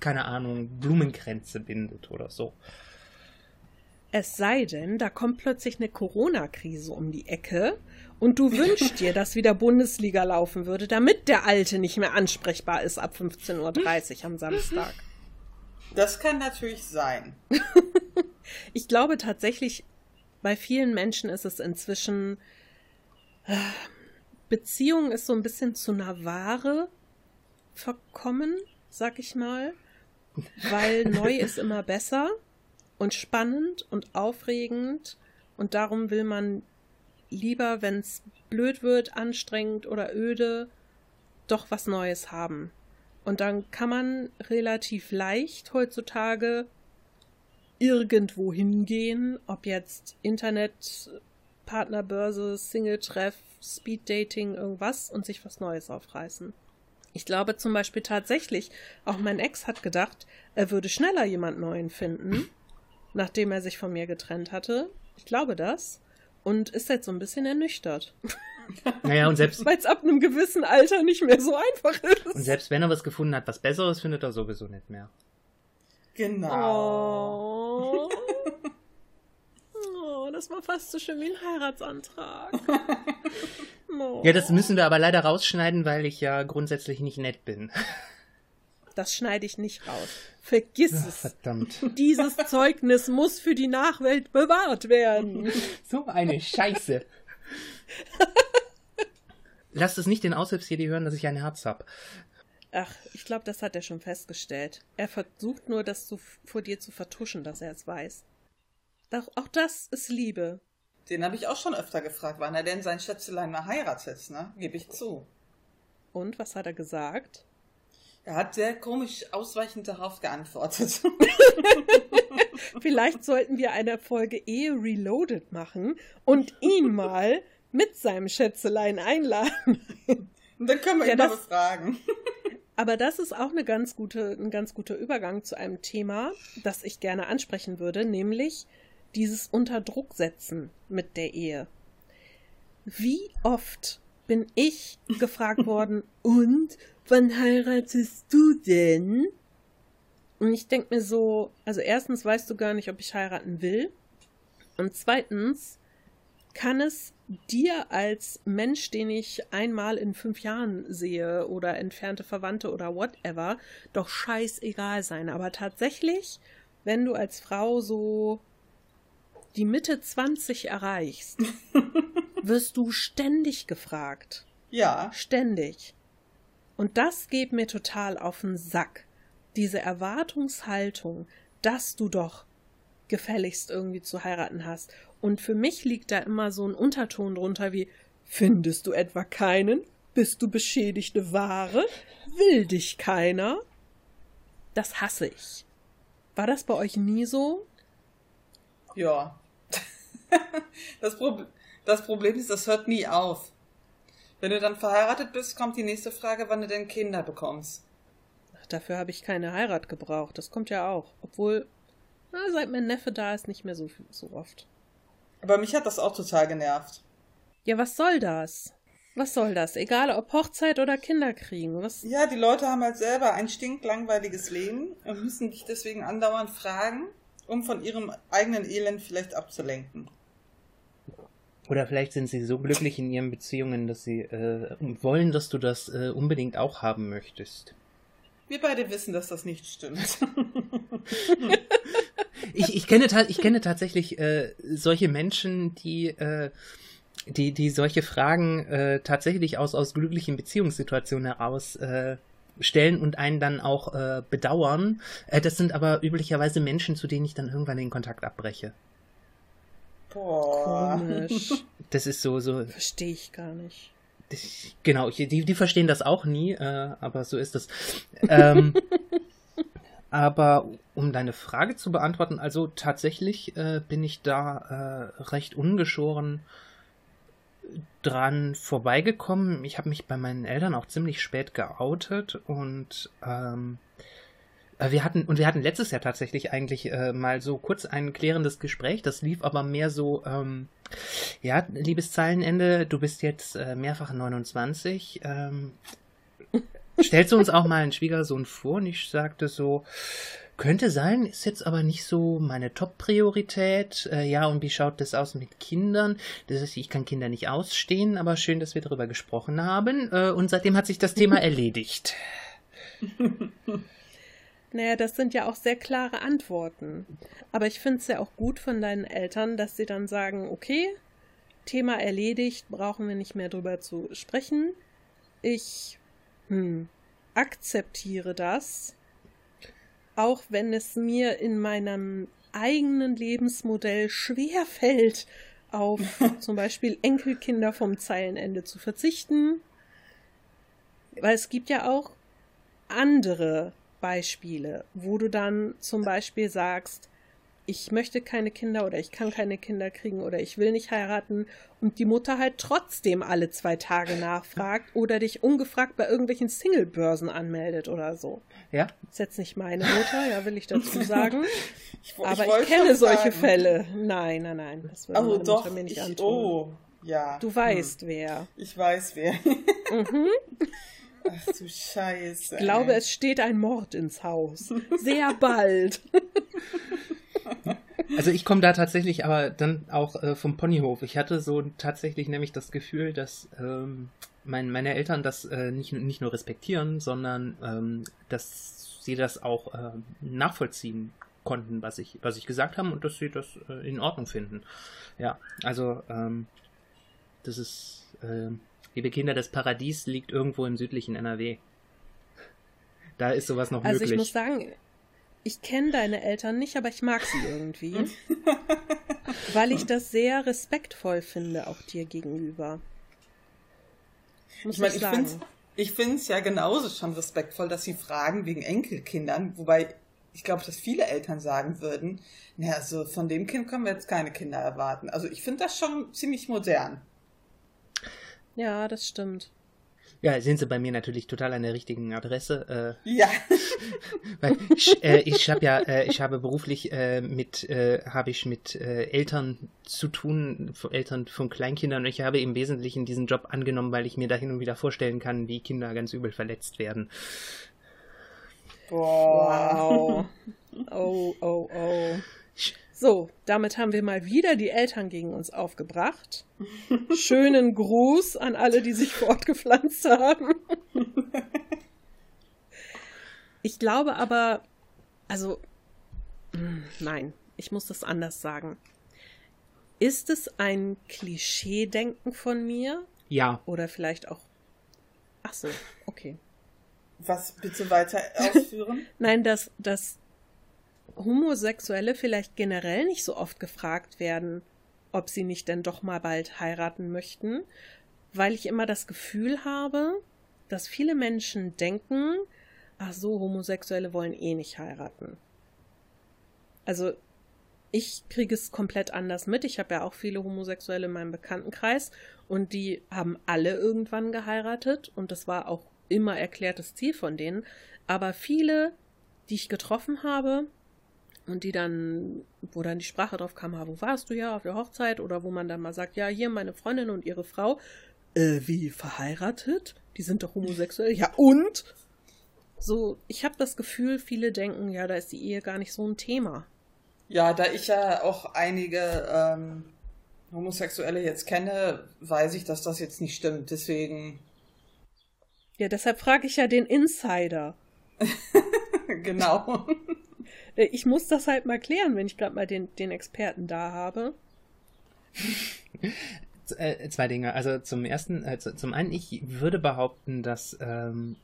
keine Ahnung, Blumenkränze bindet oder so. Es sei denn, da kommt plötzlich eine Corona-Krise um die Ecke und du wünschst dir, dass wieder Bundesliga laufen würde, damit der Alte nicht mehr ansprechbar ist ab 15.30 Uhr am Samstag. Das kann natürlich sein. ich glaube tatsächlich, bei vielen Menschen ist es inzwischen. Äh, Beziehung ist so ein bisschen zu einer Ware verkommen, sag ich mal weil neu ist immer besser und spannend und aufregend und darum will man lieber, wenn es blöd wird, anstrengend oder öde, doch was Neues haben. Und dann kann man relativ leicht heutzutage irgendwo hingehen, ob jetzt Internet, Partnerbörse, Single-Treff, Speed-Dating, irgendwas und sich was Neues aufreißen. Ich glaube zum Beispiel tatsächlich, auch mein Ex hat gedacht, er würde schneller jemand Neuen finden, nachdem er sich von mir getrennt hatte. Ich glaube das. und ist jetzt so ein bisschen ernüchtert. Naja, und selbst, Weil es ab einem gewissen Alter nicht mehr so einfach ist. und selbst wenn er was gefunden hat, was Besseres, findet er sowieso nicht mehr. Genau. Oh. oh, das war fast so schön wie ein Heiratsantrag. Oh. Ja, das müssen wir aber leider rausschneiden, weil ich ja grundsätzlich nicht nett bin. Das schneide ich nicht raus. Vergiss Ach, es. verdammt. Dieses Zeugnis muss für die Nachwelt bewahrt werden. So eine Scheiße. Lasst es nicht den Aushilfsjedi hören, dass ich ein Herz hab. Ach, ich glaube, das hat er schon festgestellt. Er versucht nur, das zu, vor dir zu vertuschen, dass er es weiß. Doch auch das ist Liebe. Den habe ich auch schon öfter gefragt, wann er denn sein Schätzelein mal heiratet, ne? Gebe ich zu. Und was hat er gesagt? Er hat sehr komisch ausweichend darauf geantwortet. Vielleicht sollten wir eine Folge Ehe Reloaded machen und ihn mal mit seinem Schätzelein einladen. Und dann können wir Ja, ihn mal das- befragen. Aber das ist auch eine ganz gute, ein ganz guter Übergang zu einem Thema, das ich gerne ansprechen würde, nämlich dieses Unterdrucksetzen mit der Ehe. Wie oft bin ich gefragt worden, und wann heiratest du denn? Und ich denke mir so, also erstens weißt du gar nicht, ob ich heiraten will. Und zweitens kann es dir als Mensch, den ich einmal in fünf Jahren sehe oder entfernte Verwandte oder whatever, doch scheißegal sein. Aber tatsächlich, wenn du als Frau so die Mitte 20 erreichst, wirst du ständig gefragt. Ja, Ständig. Und das geht mir total auf den Sack. Diese Erwartungshaltung, dass du doch gefälligst irgendwie zu heiraten hast. Und für mich liegt da immer so ein Unterton drunter wie, findest du etwa keinen? Bist du beschädigte Ware? Will dich keiner? Das hasse ich. War das bei euch nie so? ja. Das, Prob das Problem ist, das hört nie auf. Wenn du dann verheiratet bist, kommt die nächste Frage, wann du denn Kinder bekommst. Ach, dafür habe ich keine Heirat gebraucht. Das kommt ja auch. Obwohl, na, seit mein Neffe da ist, nicht mehr so, so oft. Aber mich hat das auch total genervt. Ja, was soll das? Was soll das? Egal ob Hochzeit oder Kinder kriegen. Was? Ja, die Leute haben halt selber ein stinklangweiliges Leben und müssen dich deswegen andauernd fragen, um von ihrem eigenen Elend vielleicht abzulenken. Oder vielleicht sind sie so glücklich in ihren Beziehungen, dass sie äh, wollen, dass du das äh, unbedingt auch haben möchtest. Wir beide wissen, dass das nicht stimmt. Ich, ich, kenne, ich kenne tatsächlich äh, solche Menschen, die, äh, die, die solche Fragen äh, tatsächlich aus, aus glücklichen Beziehungssituationen heraus äh, stellen und einen dann auch äh, bedauern. Äh, das sind aber üblicherweise Menschen, zu denen ich dann irgendwann den Kontakt abbreche. Boah. Komisch. Das ist so, so, Verstehe ich gar nicht. das, genau, die, die verstehen das auch nie, äh, aber so ist es. Ähm, aber um deine Frage zu beantworten, also tatsächlich äh, bin ich da äh, recht ungeschoren dran vorbeigekommen. Ich habe mich bei meinen Eltern auch ziemlich spät geoutet und ähm, äh, wir hatten und wir hatten letztes Jahr tatsächlich eigentlich äh, mal so kurz ein klärendes Gespräch. Das lief aber mehr so, ähm, ja, liebes Zeilenende, du bist jetzt äh, mehrfach 29. Ähm, stellst du uns auch mal einen Schwiegersohn vor? Und ich sagte so, könnte sein, ist jetzt aber nicht so meine Top-Priorität. Äh, ja, und wie schaut das aus mit Kindern? Das ist, ich kann Kinder nicht ausstehen, aber schön, dass wir darüber gesprochen haben. Äh, und seitdem hat sich das Thema erledigt. Naja, das sind ja auch sehr klare Antworten. Aber ich finde es ja auch gut von deinen Eltern, dass sie dann sagen, okay, Thema erledigt, brauchen wir nicht mehr drüber zu sprechen. Ich hm, akzeptiere das, auch wenn es mir in meinem eigenen Lebensmodell schwer fällt, auf zum Beispiel Enkelkinder vom Zeilenende zu verzichten. Weil es gibt ja auch andere Beispiele, wo du dann zum Beispiel sagst, ich möchte keine Kinder oder ich kann keine Kinder kriegen oder ich will nicht heiraten und die Mutter halt trotzdem alle zwei Tage nachfragt oder dich ungefragt bei irgendwelchen Singlebörsen anmeldet oder so. Ja. Das ist jetzt nicht meine Mutter, ja, will ich dazu sagen. Ich, wo- aber ich, kenne solche sagen. Fälle. Nein, nein, nein. Das würde Oh, meine doch. Mutter mir nicht Ich, antun. oh, ja. Du weißt, wer. Ich weiß wer. Mhm. Ach du Scheiße. Ich glaube, es steht ein Mord ins Haus. Sehr bald. Also ich komme da tatsächlich aber dann auch äh, vom Ponyhof. Ich hatte so tatsächlich nämlich das Gefühl, dass ähm, mein, meine Eltern das äh, nicht, nicht nur respektieren, sondern ähm, dass sie das auch äh, nachvollziehen konnten, was ich, was ich gesagt habe und dass sie das äh, in Ordnung finden. Ja, also ähm, das ist, äh, liebe Kinder, das Paradies liegt irgendwo im südlichen NRW. Da ist sowas noch Also möglich. ich muss sagen, ich kenne deine Eltern nicht, aber ich mag sie irgendwie. weil ich das sehr respektvoll finde, auch dir gegenüber. Muss Ich meine, ich ich finde ich find's ja genauso schon respektvoll, dass sie fragen wegen Enkelkindern, wobei ich glaube, dass viele Eltern sagen würden, naja, also von dem Kind können wir jetzt keine Kinder erwarten. Also ich finde das schon ziemlich modern. Ja, das stimmt. Ja, sind sie bei mir natürlich total an der richtigen Adresse. Äh, Ja, Weil ich, äh, ich habe ja, äh, ich habe beruflich äh, mit, äh, habe ich mit äh, Eltern zu tun, von Eltern von Kleinkindern. Und ich habe im Wesentlichen diesen Job angenommen, weil ich mir da hin und wieder vorstellen kann, wie Kinder ganz übel verletzt werden. boah. Wow. Oh, oh, oh. So, damit haben wir mal wieder die Eltern gegen uns aufgebracht. Schönen Gruß an alle, die sich fortgepflanzt haben. Ich glaube aber, also, mm, nein, ich muss das anders sagen. Ist es ein Klischee-Denken von mir? Ja, Oder vielleicht auch. Ach so, okay. Was bitte weiter ausführen? Nein, dass, dass Homosexuelle vielleicht generell nicht so oft gefragt werden, ob sie nicht denn doch mal bald heiraten möchten, weil ich immer das Gefühl habe, dass viele Menschen denken, ach so, Homosexuelle wollen eh nicht heiraten. Also ich kriege es komplett anders mit. Ich habe ja auch viele Homosexuelle in meinem Bekanntenkreis und die haben alle irgendwann geheiratet und das war auch immer erklärtes Ziel von denen. Aber viele, die ich getroffen habe und die dann, wo dann die Sprache drauf kam, ah, wo warst du ja auf der Hochzeit oder wo man dann mal sagt, ja, hier meine Freundin und ihre Frau, äh, wie verheiratet? Die sind doch homosexuell. Ja, und? So, ich habe das Gefühl, viele denken, ja, da ist die Ehe gar nicht so ein Thema. Ja, da ich ja auch einige ähm, Homosexuelle jetzt kenne, weiß ich, dass das jetzt nicht stimmt. Deswegen, Ja, deshalb frage ich ja den Insider. genau. Äh, Ich muss das halt mal klären, wenn ich gerade mal den, den Experten da habe. Äh, zwei Dinge. Also zum ersten, äh, zu- zum einen, ich würde behaupten, dass ähm,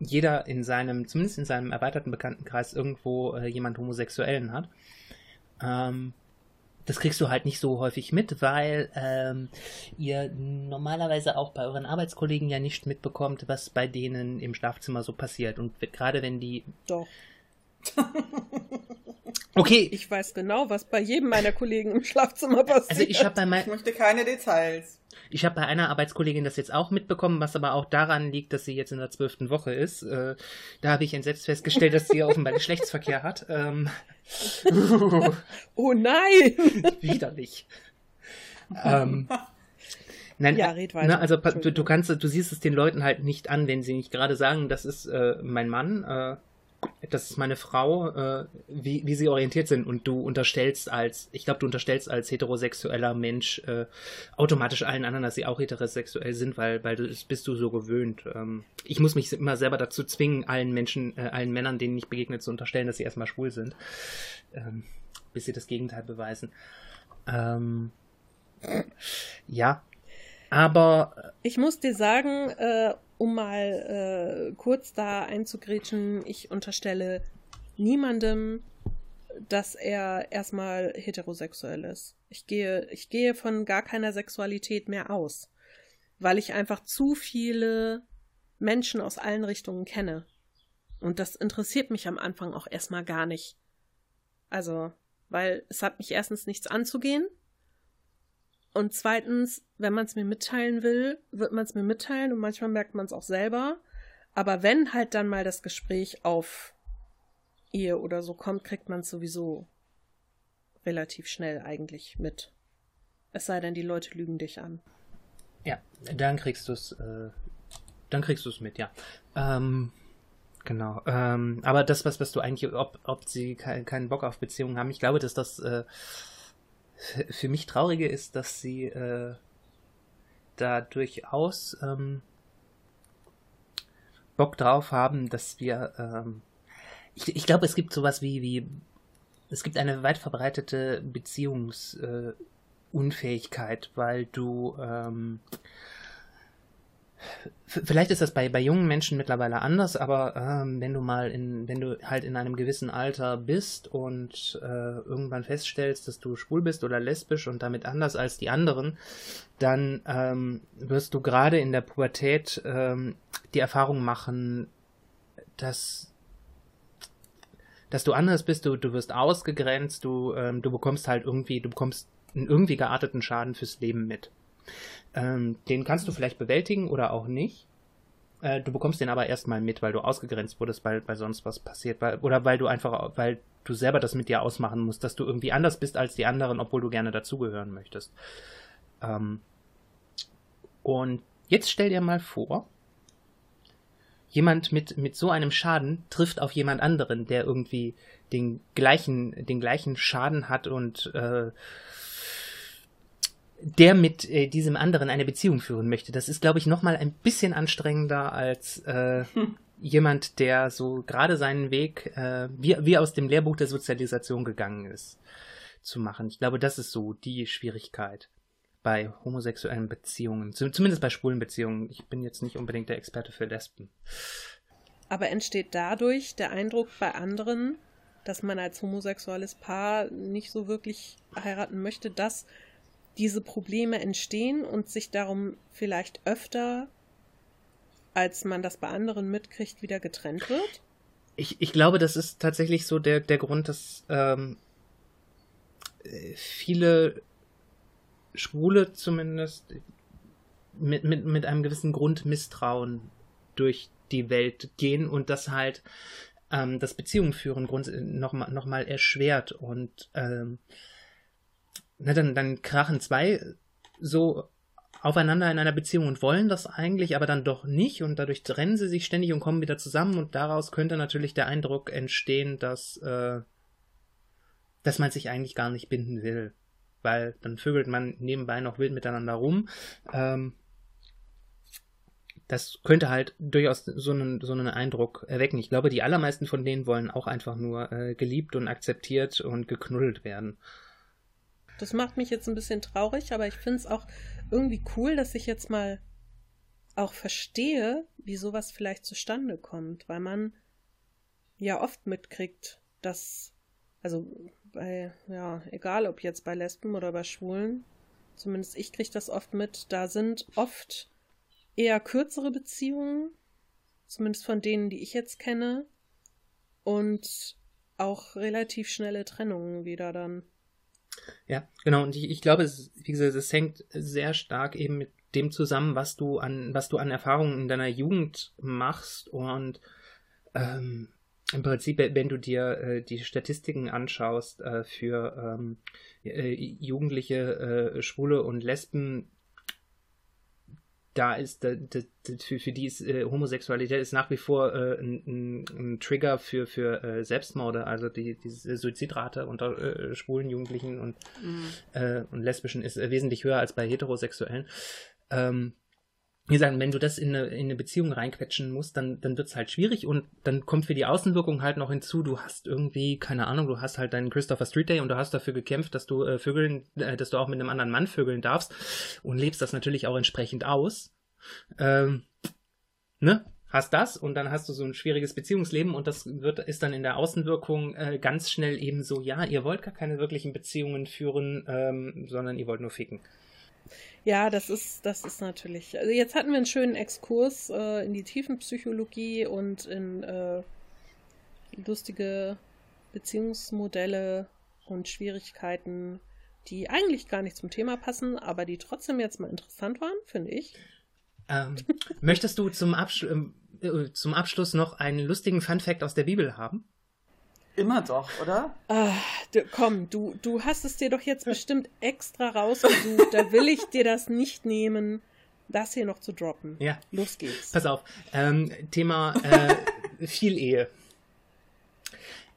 jeder in seinem, zumindest in seinem erweiterten Bekanntenkreis irgendwo äh, jemand Homosexuellen hat. Ähm, das kriegst du halt nicht so häufig mit, weil ähm, ihr normalerweise auch bei euren Arbeitskollegen ja nicht mitbekommt, was bei denen im Schlafzimmer so passiert. Und gerade wenn die. Doch. Okay, Ich weiß genau, was bei jedem meiner Kollegen im Schlafzimmer passiert. also ich habe bei Ich mein, möchte keine Details. Ich habe bei einer Arbeitskollegin das jetzt auch mitbekommen, was aber auch daran liegt, dass sie jetzt in der zwölften Woche ist. Äh, da habe ich entsetzt festgestellt, dass sie offenbar Geschlechtsverkehr hat. Ähm, Oh nein! widerlich. ähm, nein, Ja, äh, red weiter. Na, also du, du kannst, du siehst es den Leuten halt nicht an, wenn sie nicht gerade sagen, das ist äh, mein Mann, äh, das ist meine Frau, äh, wie, wie sie orientiert sind und du unterstellst als, ich glaube, du unterstellst als heterosexueller Mensch äh, automatisch allen anderen, dass sie auch heterosexuell sind, weil, weil das bist du so gewöhnt. Ähm, ich muss mich immer selber dazu zwingen, allen Menschen, äh, allen Männern, denen ich begegne, zu unterstellen, dass sie erstmal schwul sind, ähm, bis sie das Gegenteil beweisen. Ähm, ja, aber Ich muss dir sagen, äh, um mal äh, kurz da einzugrätschen, ich unterstelle niemandem, dass er erstmal heterosexuell ist. Ich gehe, ich gehe von gar keiner Sexualität mehr aus, weil ich einfach zu viele Menschen aus allen Richtungen kenne. Und das interessiert mich am Anfang auch erstmal gar nicht. Also, weil es hat mich erstens nichts anzugehen. Und zweitens, wenn man es mir mitteilen will, wird man es mir mitteilen und manchmal merkt man es auch selber. Aber wenn halt dann mal das Gespräch auf Ehe oder so kommt, kriegt man es sowieso relativ schnell eigentlich mit. Es sei denn, die Leute lügen dich an. Ja, dann kriegst du es, äh, dann kriegst du es mit, ja. Ähm, genau. Ähm, aber das, was, was du eigentlich, ob, ob sie ke keinen Bock auf Beziehungen haben, ich glaube, dass das äh, für mich Traurige ist, dass sie äh, da durchaus ähm, Bock drauf haben, dass wir ähm, ich, ich glaube, es gibt sowas wie, wie es gibt eine weit verbreitete Beziehungsunfähigkeit, äh, weil du ähm, Vielleicht ist das bei, bei jungen Menschen mittlerweile anders, aber ähm, wenn du mal in, wenn du halt in einem gewissen Alter bist und äh, irgendwann feststellst, dass du schwul bist oder lesbisch und damit anders als die anderen, dann ähm, wirst du gerade in der Pubertät ähm, die Erfahrung machen, dass dass du anders bist, du, du wirst ausgegrenzt, du, ähm, du bekommst halt irgendwie, du bekommst einen irgendwie gearteten Schaden fürs Leben mit. Ähm, den kannst du vielleicht bewältigen oder auch nicht. Äh, du bekommst den aber erstmal mit, weil du ausgegrenzt wurdest, weil, weil sonst was passiert, weil, oder weil du einfach, weil du selber das mit dir ausmachen musst, dass du irgendwie anders bist als die anderen, obwohl du gerne dazugehören möchtest. Ähm, und jetzt stell dir mal vor, jemand mit, mit so einem Schaden trifft auf jemand anderen, der irgendwie den gleichen, den gleichen Schaden hat und äh, der mit äh, diesem anderen eine Beziehung führen möchte. Das ist, glaube ich, nochmal ein bisschen anstrengender als äh, hm. jemand, der so gerade seinen Weg, äh, wie, wie aus dem Lehrbuch der Sozialisation gegangen ist, zu machen. Ich glaube, das ist so die Schwierigkeit bei homosexuellen Beziehungen, zumindest bei schwulen Beziehungen. Ich bin jetzt nicht unbedingt der Experte für Lesben. Aber entsteht dadurch der Eindruck bei anderen, dass man als homosexuelles Paar nicht so wirklich heiraten möchte, dass diese Probleme entstehen und sich darum vielleicht öfter, als man das bei anderen mitkriegt, wieder getrennt wird? Ich, ich glaube, das ist tatsächlich so der, der Grund, dass ähm, viele Schwule zumindest mit, mit, mit einem gewissen Grundmisstrauen durch die Welt gehen und das halt ähm, das Beziehungen führen Grund, noch, mal, noch mal erschwert und ähm, na, dann, dann krachen zwei so aufeinander in einer Beziehung und wollen das eigentlich, aber dann doch nicht und dadurch trennen sie sich ständig und kommen wieder zusammen und daraus könnte natürlich der Eindruck entstehen, dass, äh, dass man sich eigentlich gar nicht binden will weil dann vögelt man nebenbei noch wild miteinander rum. Ähm, das könnte halt durchaus so einen, so einen Eindruck erwecken. Ich glaube, die allermeisten von denen wollen auch einfach nur äh, geliebt und akzeptiert und geknuddelt werden. Das macht mich jetzt ein bisschen traurig, aber ich finde es auch irgendwie cool, dass ich jetzt mal auch verstehe, wie sowas vielleicht zustande kommt, weil man ja oft mitkriegt, dass, also bei, ja, egal ob jetzt bei Lesben oder bei Schwulen, zumindest ich kriege das oft mit, da sind oft eher kürzere Beziehungen, zumindest von denen, die ich jetzt kenne, und auch relativ schnelle Trennungen wieder dann. Ja, genau. Und ich, ich glaube, es, wie gesagt, es hängt sehr stark eben mit dem zusammen, was du an, was du an Erfahrungen in deiner Jugend machst und ähm, im Prinzip, wenn du dir äh, die Statistiken anschaust äh, für ähm, äh, Jugendliche, äh, Schwule und Lesben, da ist da, da, für, für die ist äh, Homosexualität ist nach wie vor äh, ein, ein, Trigger für, für äh, Selbstmorde, also die, die Suizidrate unter äh, schwulen Jugendlichen und, mhm. und Lesbischen ist wesentlich höher als bei Heterosexuellen. Ähm, wie gesagt, wenn du das in eine, in eine Beziehung reinquetschen musst, dann, dann wird's halt schwierig und dann kommt für die Außenwirkung halt noch hinzu, du hast irgendwie, keine Ahnung, du hast halt deinen Christopher Street Day und du hast dafür gekämpft, dass du äh, Vögeln, äh, dass du auch mit einem anderen Mann vögeln darfst und lebst das natürlich auch entsprechend aus. Ähm, ne? Hast das und dann hast du so ein schwieriges Beziehungsleben und das wird, ist dann in der Außenwirkung äh, ganz schnell eben so, ja, ihr wollt gar keine wirklichen Beziehungen führen, ähm, sondern ihr wollt nur ficken. Ja, das ist, das ist natürlich. Also jetzt hatten wir einen schönen Exkurs äh, in die Tiefenpsychologie und in äh, lustige Beziehungsmodelle und Schwierigkeiten, die eigentlich gar nicht zum Thema passen, aber die trotzdem jetzt mal interessant waren, finde ich. Ähm, möchtest du zum, Absch äh, zum Abschluss noch einen lustigen Fun-Fact aus der Bibel haben? Immer doch, oder? Ah, du, komm, du, du hast es dir doch jetzt bestimmt extra rausgesucht. Da will ich dir das nicht nehmen, das hier noch zu droppen. Ja. Los geht's. Pass auf. Ähm, Thema äh, Vielehe.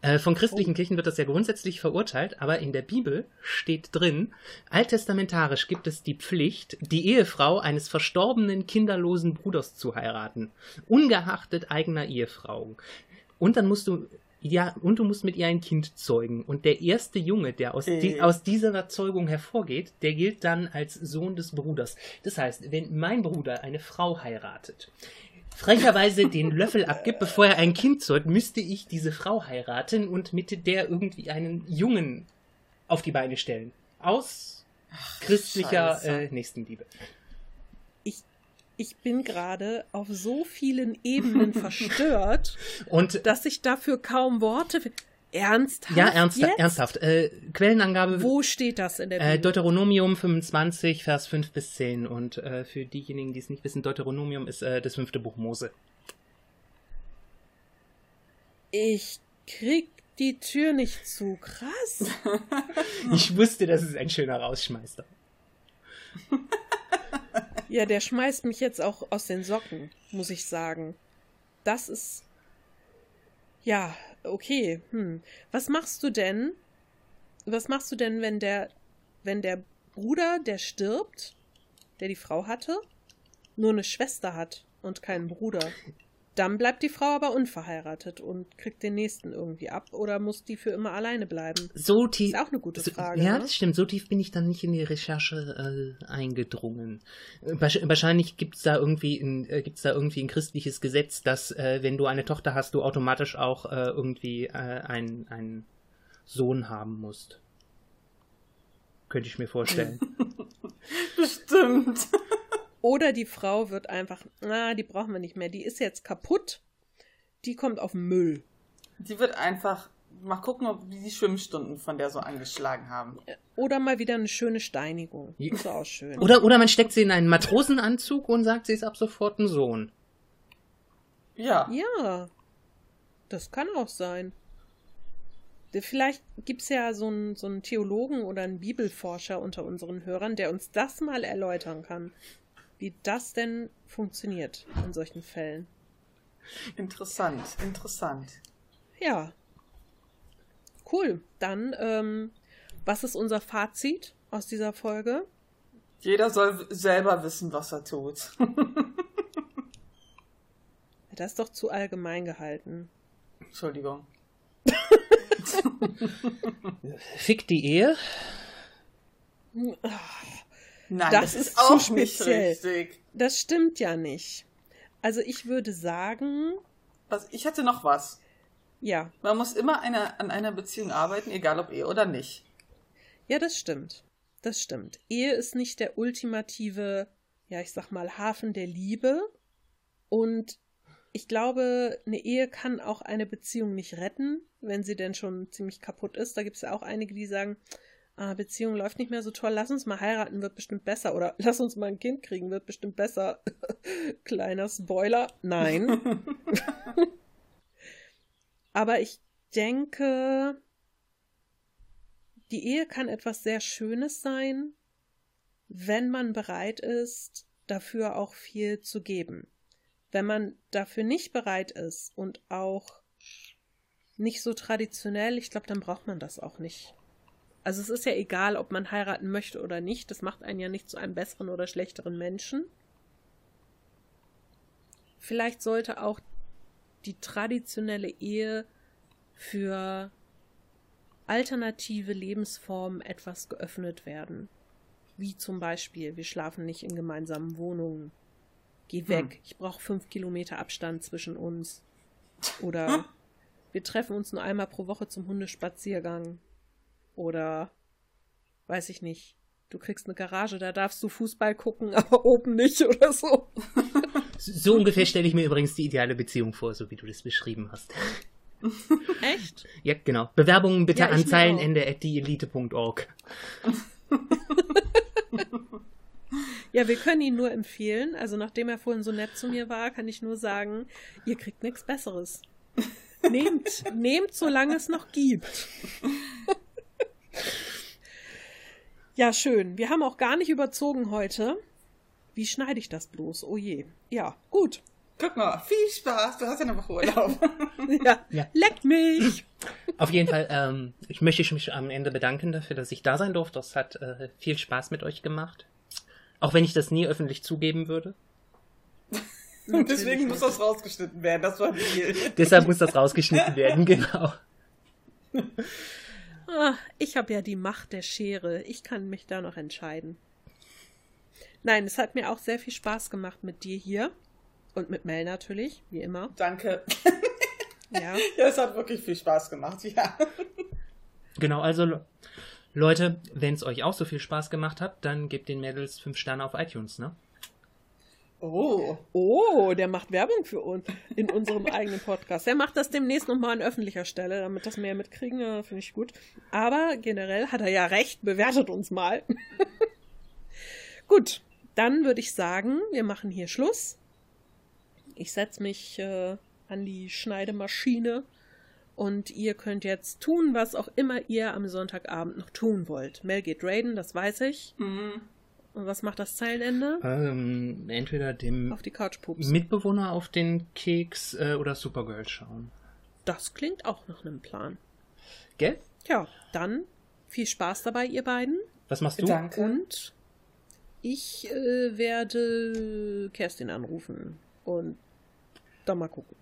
Äh, von christlichen Kirchen wird das ja grundsätzlich verurteilt, aber in der Bibel steht drin, alttestamentarisch gibt es die Pflicht, die Ehefrau eines verstorbenen kinderlosen Bruders zu heiraten, ungeachtet eigener Ehefrau. Und dann musst du ja, und du musst mit ihr ein Kind zeugen. Und der erste Junge, der aus, die, Äh. aus dieser Zeugung hervorgeht, der gilt dann als Sohn des Bruders. Das heißt, wenn mein Bruder eine Frau heiratet, frecherweise den Löffel abgibt, bevor er ein Kind zeugt, müsste ich diese Frau heiraten und mit der irgendwie einen Jungen auf die Beine stellen. Aus christlicher Scheiße. äh, Nächstenliebe. Ich bin gerade auf so vielen Ebenen verstört, Und dass ich dafür kaum Worte. Ernsthaft? ja, ernst, ernsthaft. Äh, Quellenangabe Wo steht das in der Äh, Bibel? Deuteronomium 25, Vers 5 bis 10. Und äh, für diejenigen, die es nicht wissen, Deuteronomium ist äh, das fünfte Buch Mose. ich krieg die Tür nicht zu. Krass. Ich wusste, das ist ein schöner Rausschmeißer. Ja, der schmeißt mich jetzt auch aus den Socken, muss ich sagen. Das ist. Ja, okay. Hm. Was machst du denn? Was machst du denn, wenn der, wenn der Bruder, der stirbt, der die Frau hatte, nur eine Schwester hat und keinen Bruder? Dann bleibt die Frau aber unverheiratet und kriegt den nächsten irgendwie ab oder muss die für immer alleine bleiben? So tief. Ist auch eine gute so, Frage. ja, ne? das stimmt. So tief bin ich dann nicht in die Recherche äh, eingedrungen. Wahrsch- wahrscheinlich gibt's da irgendwie ein, äh, gibt's da irgendwie ein christliches Gesetz, dass äh, wenn du eine Tochter hast, du automatisch auch äh, irgendwie äh, einen, einen Sohn haben musst. Könnte ich mir vorstellen. Bestimmt. Oder die Frau wird einfach, na, die brauchen wir nicht mehr, die ist jetzt kaputt, die kommt auf den Müll. Die wird einfach. Mal gucken, ob wie die Schwimmstunden von der so angeschlagen haben. Oder mal wieder eine schöne Steinigung. Ist auch schön. Oder, oder man steckt sie in einen Matrosenanzug und sagt, sie ist ab sofort ein Sohn. Ja. Ja, das kann auch sein. Vielleicht gibt's ja so einen, so einen Theologen oder einen Bibelforscher unter unseren Hörern, der uns das mal erläutern kann, wie das denn funktioniert in solchen Fällen. Interessant, interessant. Ja. Cool. Dann, ähm, was ist unser Fazit aus dieser Folge? Jeder soll selber wissen, was er tut. Das ist doch zu allgemein gehalten. Entschuldigung. Fick die Ehe. Nein, Das das, ist ist zu auch nicht speziell. richtig. Das stimmt ja nicht. Also ich würde sagen, Was, ich hätte noch was. ja, Man muss immer eine, an einer Beziehung arbeiten, egal ob Ehe oder nicht. ja, das stimmt. Das stimmt. Ehe ist nicht der ultimative, ja, ich sag mal, Hafen der Liebe. Und ich glaube, eine Ehe kann auch eine Beziehung nicht retten, wenn sie denn schon ziemlich kaputt ist. Da gibt es ja auch einige, die sagen, ah, Beziehung läuft nicht mehr so toll, lass uns mal heiraten, wird bestimmt besser. Oder lass uns mal ein Kind kriegen, wird bestimmt besser. Kleiner Spoiler. Nein. Aber ich denke, die Ehe kann etwas sehr Schönes sein, wenn man bereit ist, dafür auch viel zu geben. Wenn man dafür nicht bereit ist und auch nicht so traditionell, ich glaube, dann braucht man das auch nicht. Also es ist ja egal, ob man heiraten möchte oder nicht, das macht einen ja nicht zu einem besseren oder schlechteren Menschen. Vielleicht sollte auch die traditionelle Ehe für alternative Lebensformen etwas geöffnet werden. Wie zum Beispiel, wir schlafen nicht in gemeinsamen Wohnungen. Geh weg, ich brauche fünf Kilometer Abstand zwischen uns. Oder wir treffen uns nur einmal pro Woche zum Hundespaziergang. Oder weiß ich nicht. Du kriegst eine Garage, da darfst du Fußball gucken, aber oben nicht oder so. So ungefähr stelle ich mir übrigens die ideale Beziehung vor, so wie du das beschrieben hast. Echt? Ja, genau. Bewerbungen bitte Ja, an zeilenende.dieelite.org. Ja, wir können ihn nur empfehlen. Also nachdem er vorhin so nett zu mir war, kann ich nur sagen, ihr kriegt nichts Besseres. Nehmt, nehmt, solange es noch gibt. Ja, schön. Wir haben auch gar nicht überzogen heute. Wie schneide ich das bloß? Oh je. Ja, gut. Guck mal, viel Spaß. Du hast ja eine Woche Urlaub. Ja, Ja. leck mich. Auf jeden Fall, ähm, ich möchte mich am Ende bedanken dafür, dass ich da sein durfte. Das hat äh, viel Spaß mit euch gemacht. Auch wenn ich das nie öffentlich zugeben würde. Und deswegen muss das rausgeschnitten werden. Das war Deal. Deshalb muss das rausgeschnitten werden, genau. Ah, ich habe ja die Macht der Schere. Ich kann mich da noch entscheiden. Nein, es hat mir auch sehr viel Spaß gemacht mit dir hier. Und mit Mel natürlich, wie immer. Danke. Ja. Ja, es hat wirklich viel Spaß gemacht, ja. Genau, also Le- Leute, wenn es euch auch so viel Spaß gemacht hat, dann gebt den Mädels 5 Sterne auf iTunes, ne? Oh. Oh, der macht Werbung für uns in unserem eigenen Podcast. Er macht das demnächst nochmal an öffentlicher Stelle, damit das mehr mitkriegen, äh, finde ich gut. Aber generell hat er ja recht, bewertet uns mal. gut, dann würde ich sagen, wir machen hier Schluss. Ich setze mich äh, an die Schneidemaschine und ihr könnt jetzt tun, was auch immer ihr am Sonntagabend noch tun wollt. Mel geht raiden, das weiß ich. Mhm. Und was macht das Zeilenende? Ähm, entweder dem Auf die Couch. Mitbewohner auf den Keks äh, oder Supergirl schauen. Das klingt auch nach einem Plan. Gell? Ja, dann viel Spaß dabei, ihr beiden. Was machst du? Danke. Und ich äh, werde Kerstin anrufen und dann mal gucken.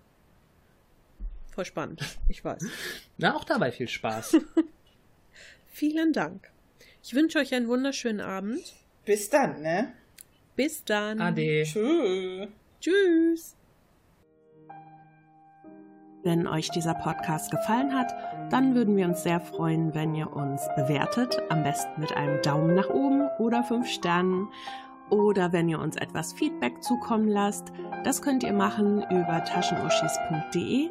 Voll spannend, ich weiß. Na, auch dabei viel Spaß. Vielen Dank. Ich wünsche euch einen wunderschönen Abend. Bis dann, ne? Bis dann. Ade. Tschüss. Tschüss. Wenn euch dieser Podcast gefallen hat, dann würden wir uns sehr freuen, wenn ihr uns bewertet, am besten mit einem Daumen nach oben oder fünf Sternen. Oder wenn ihr uns etwas Feedback zukommen lasst, das könnt ihr machen über taschenuschis.de.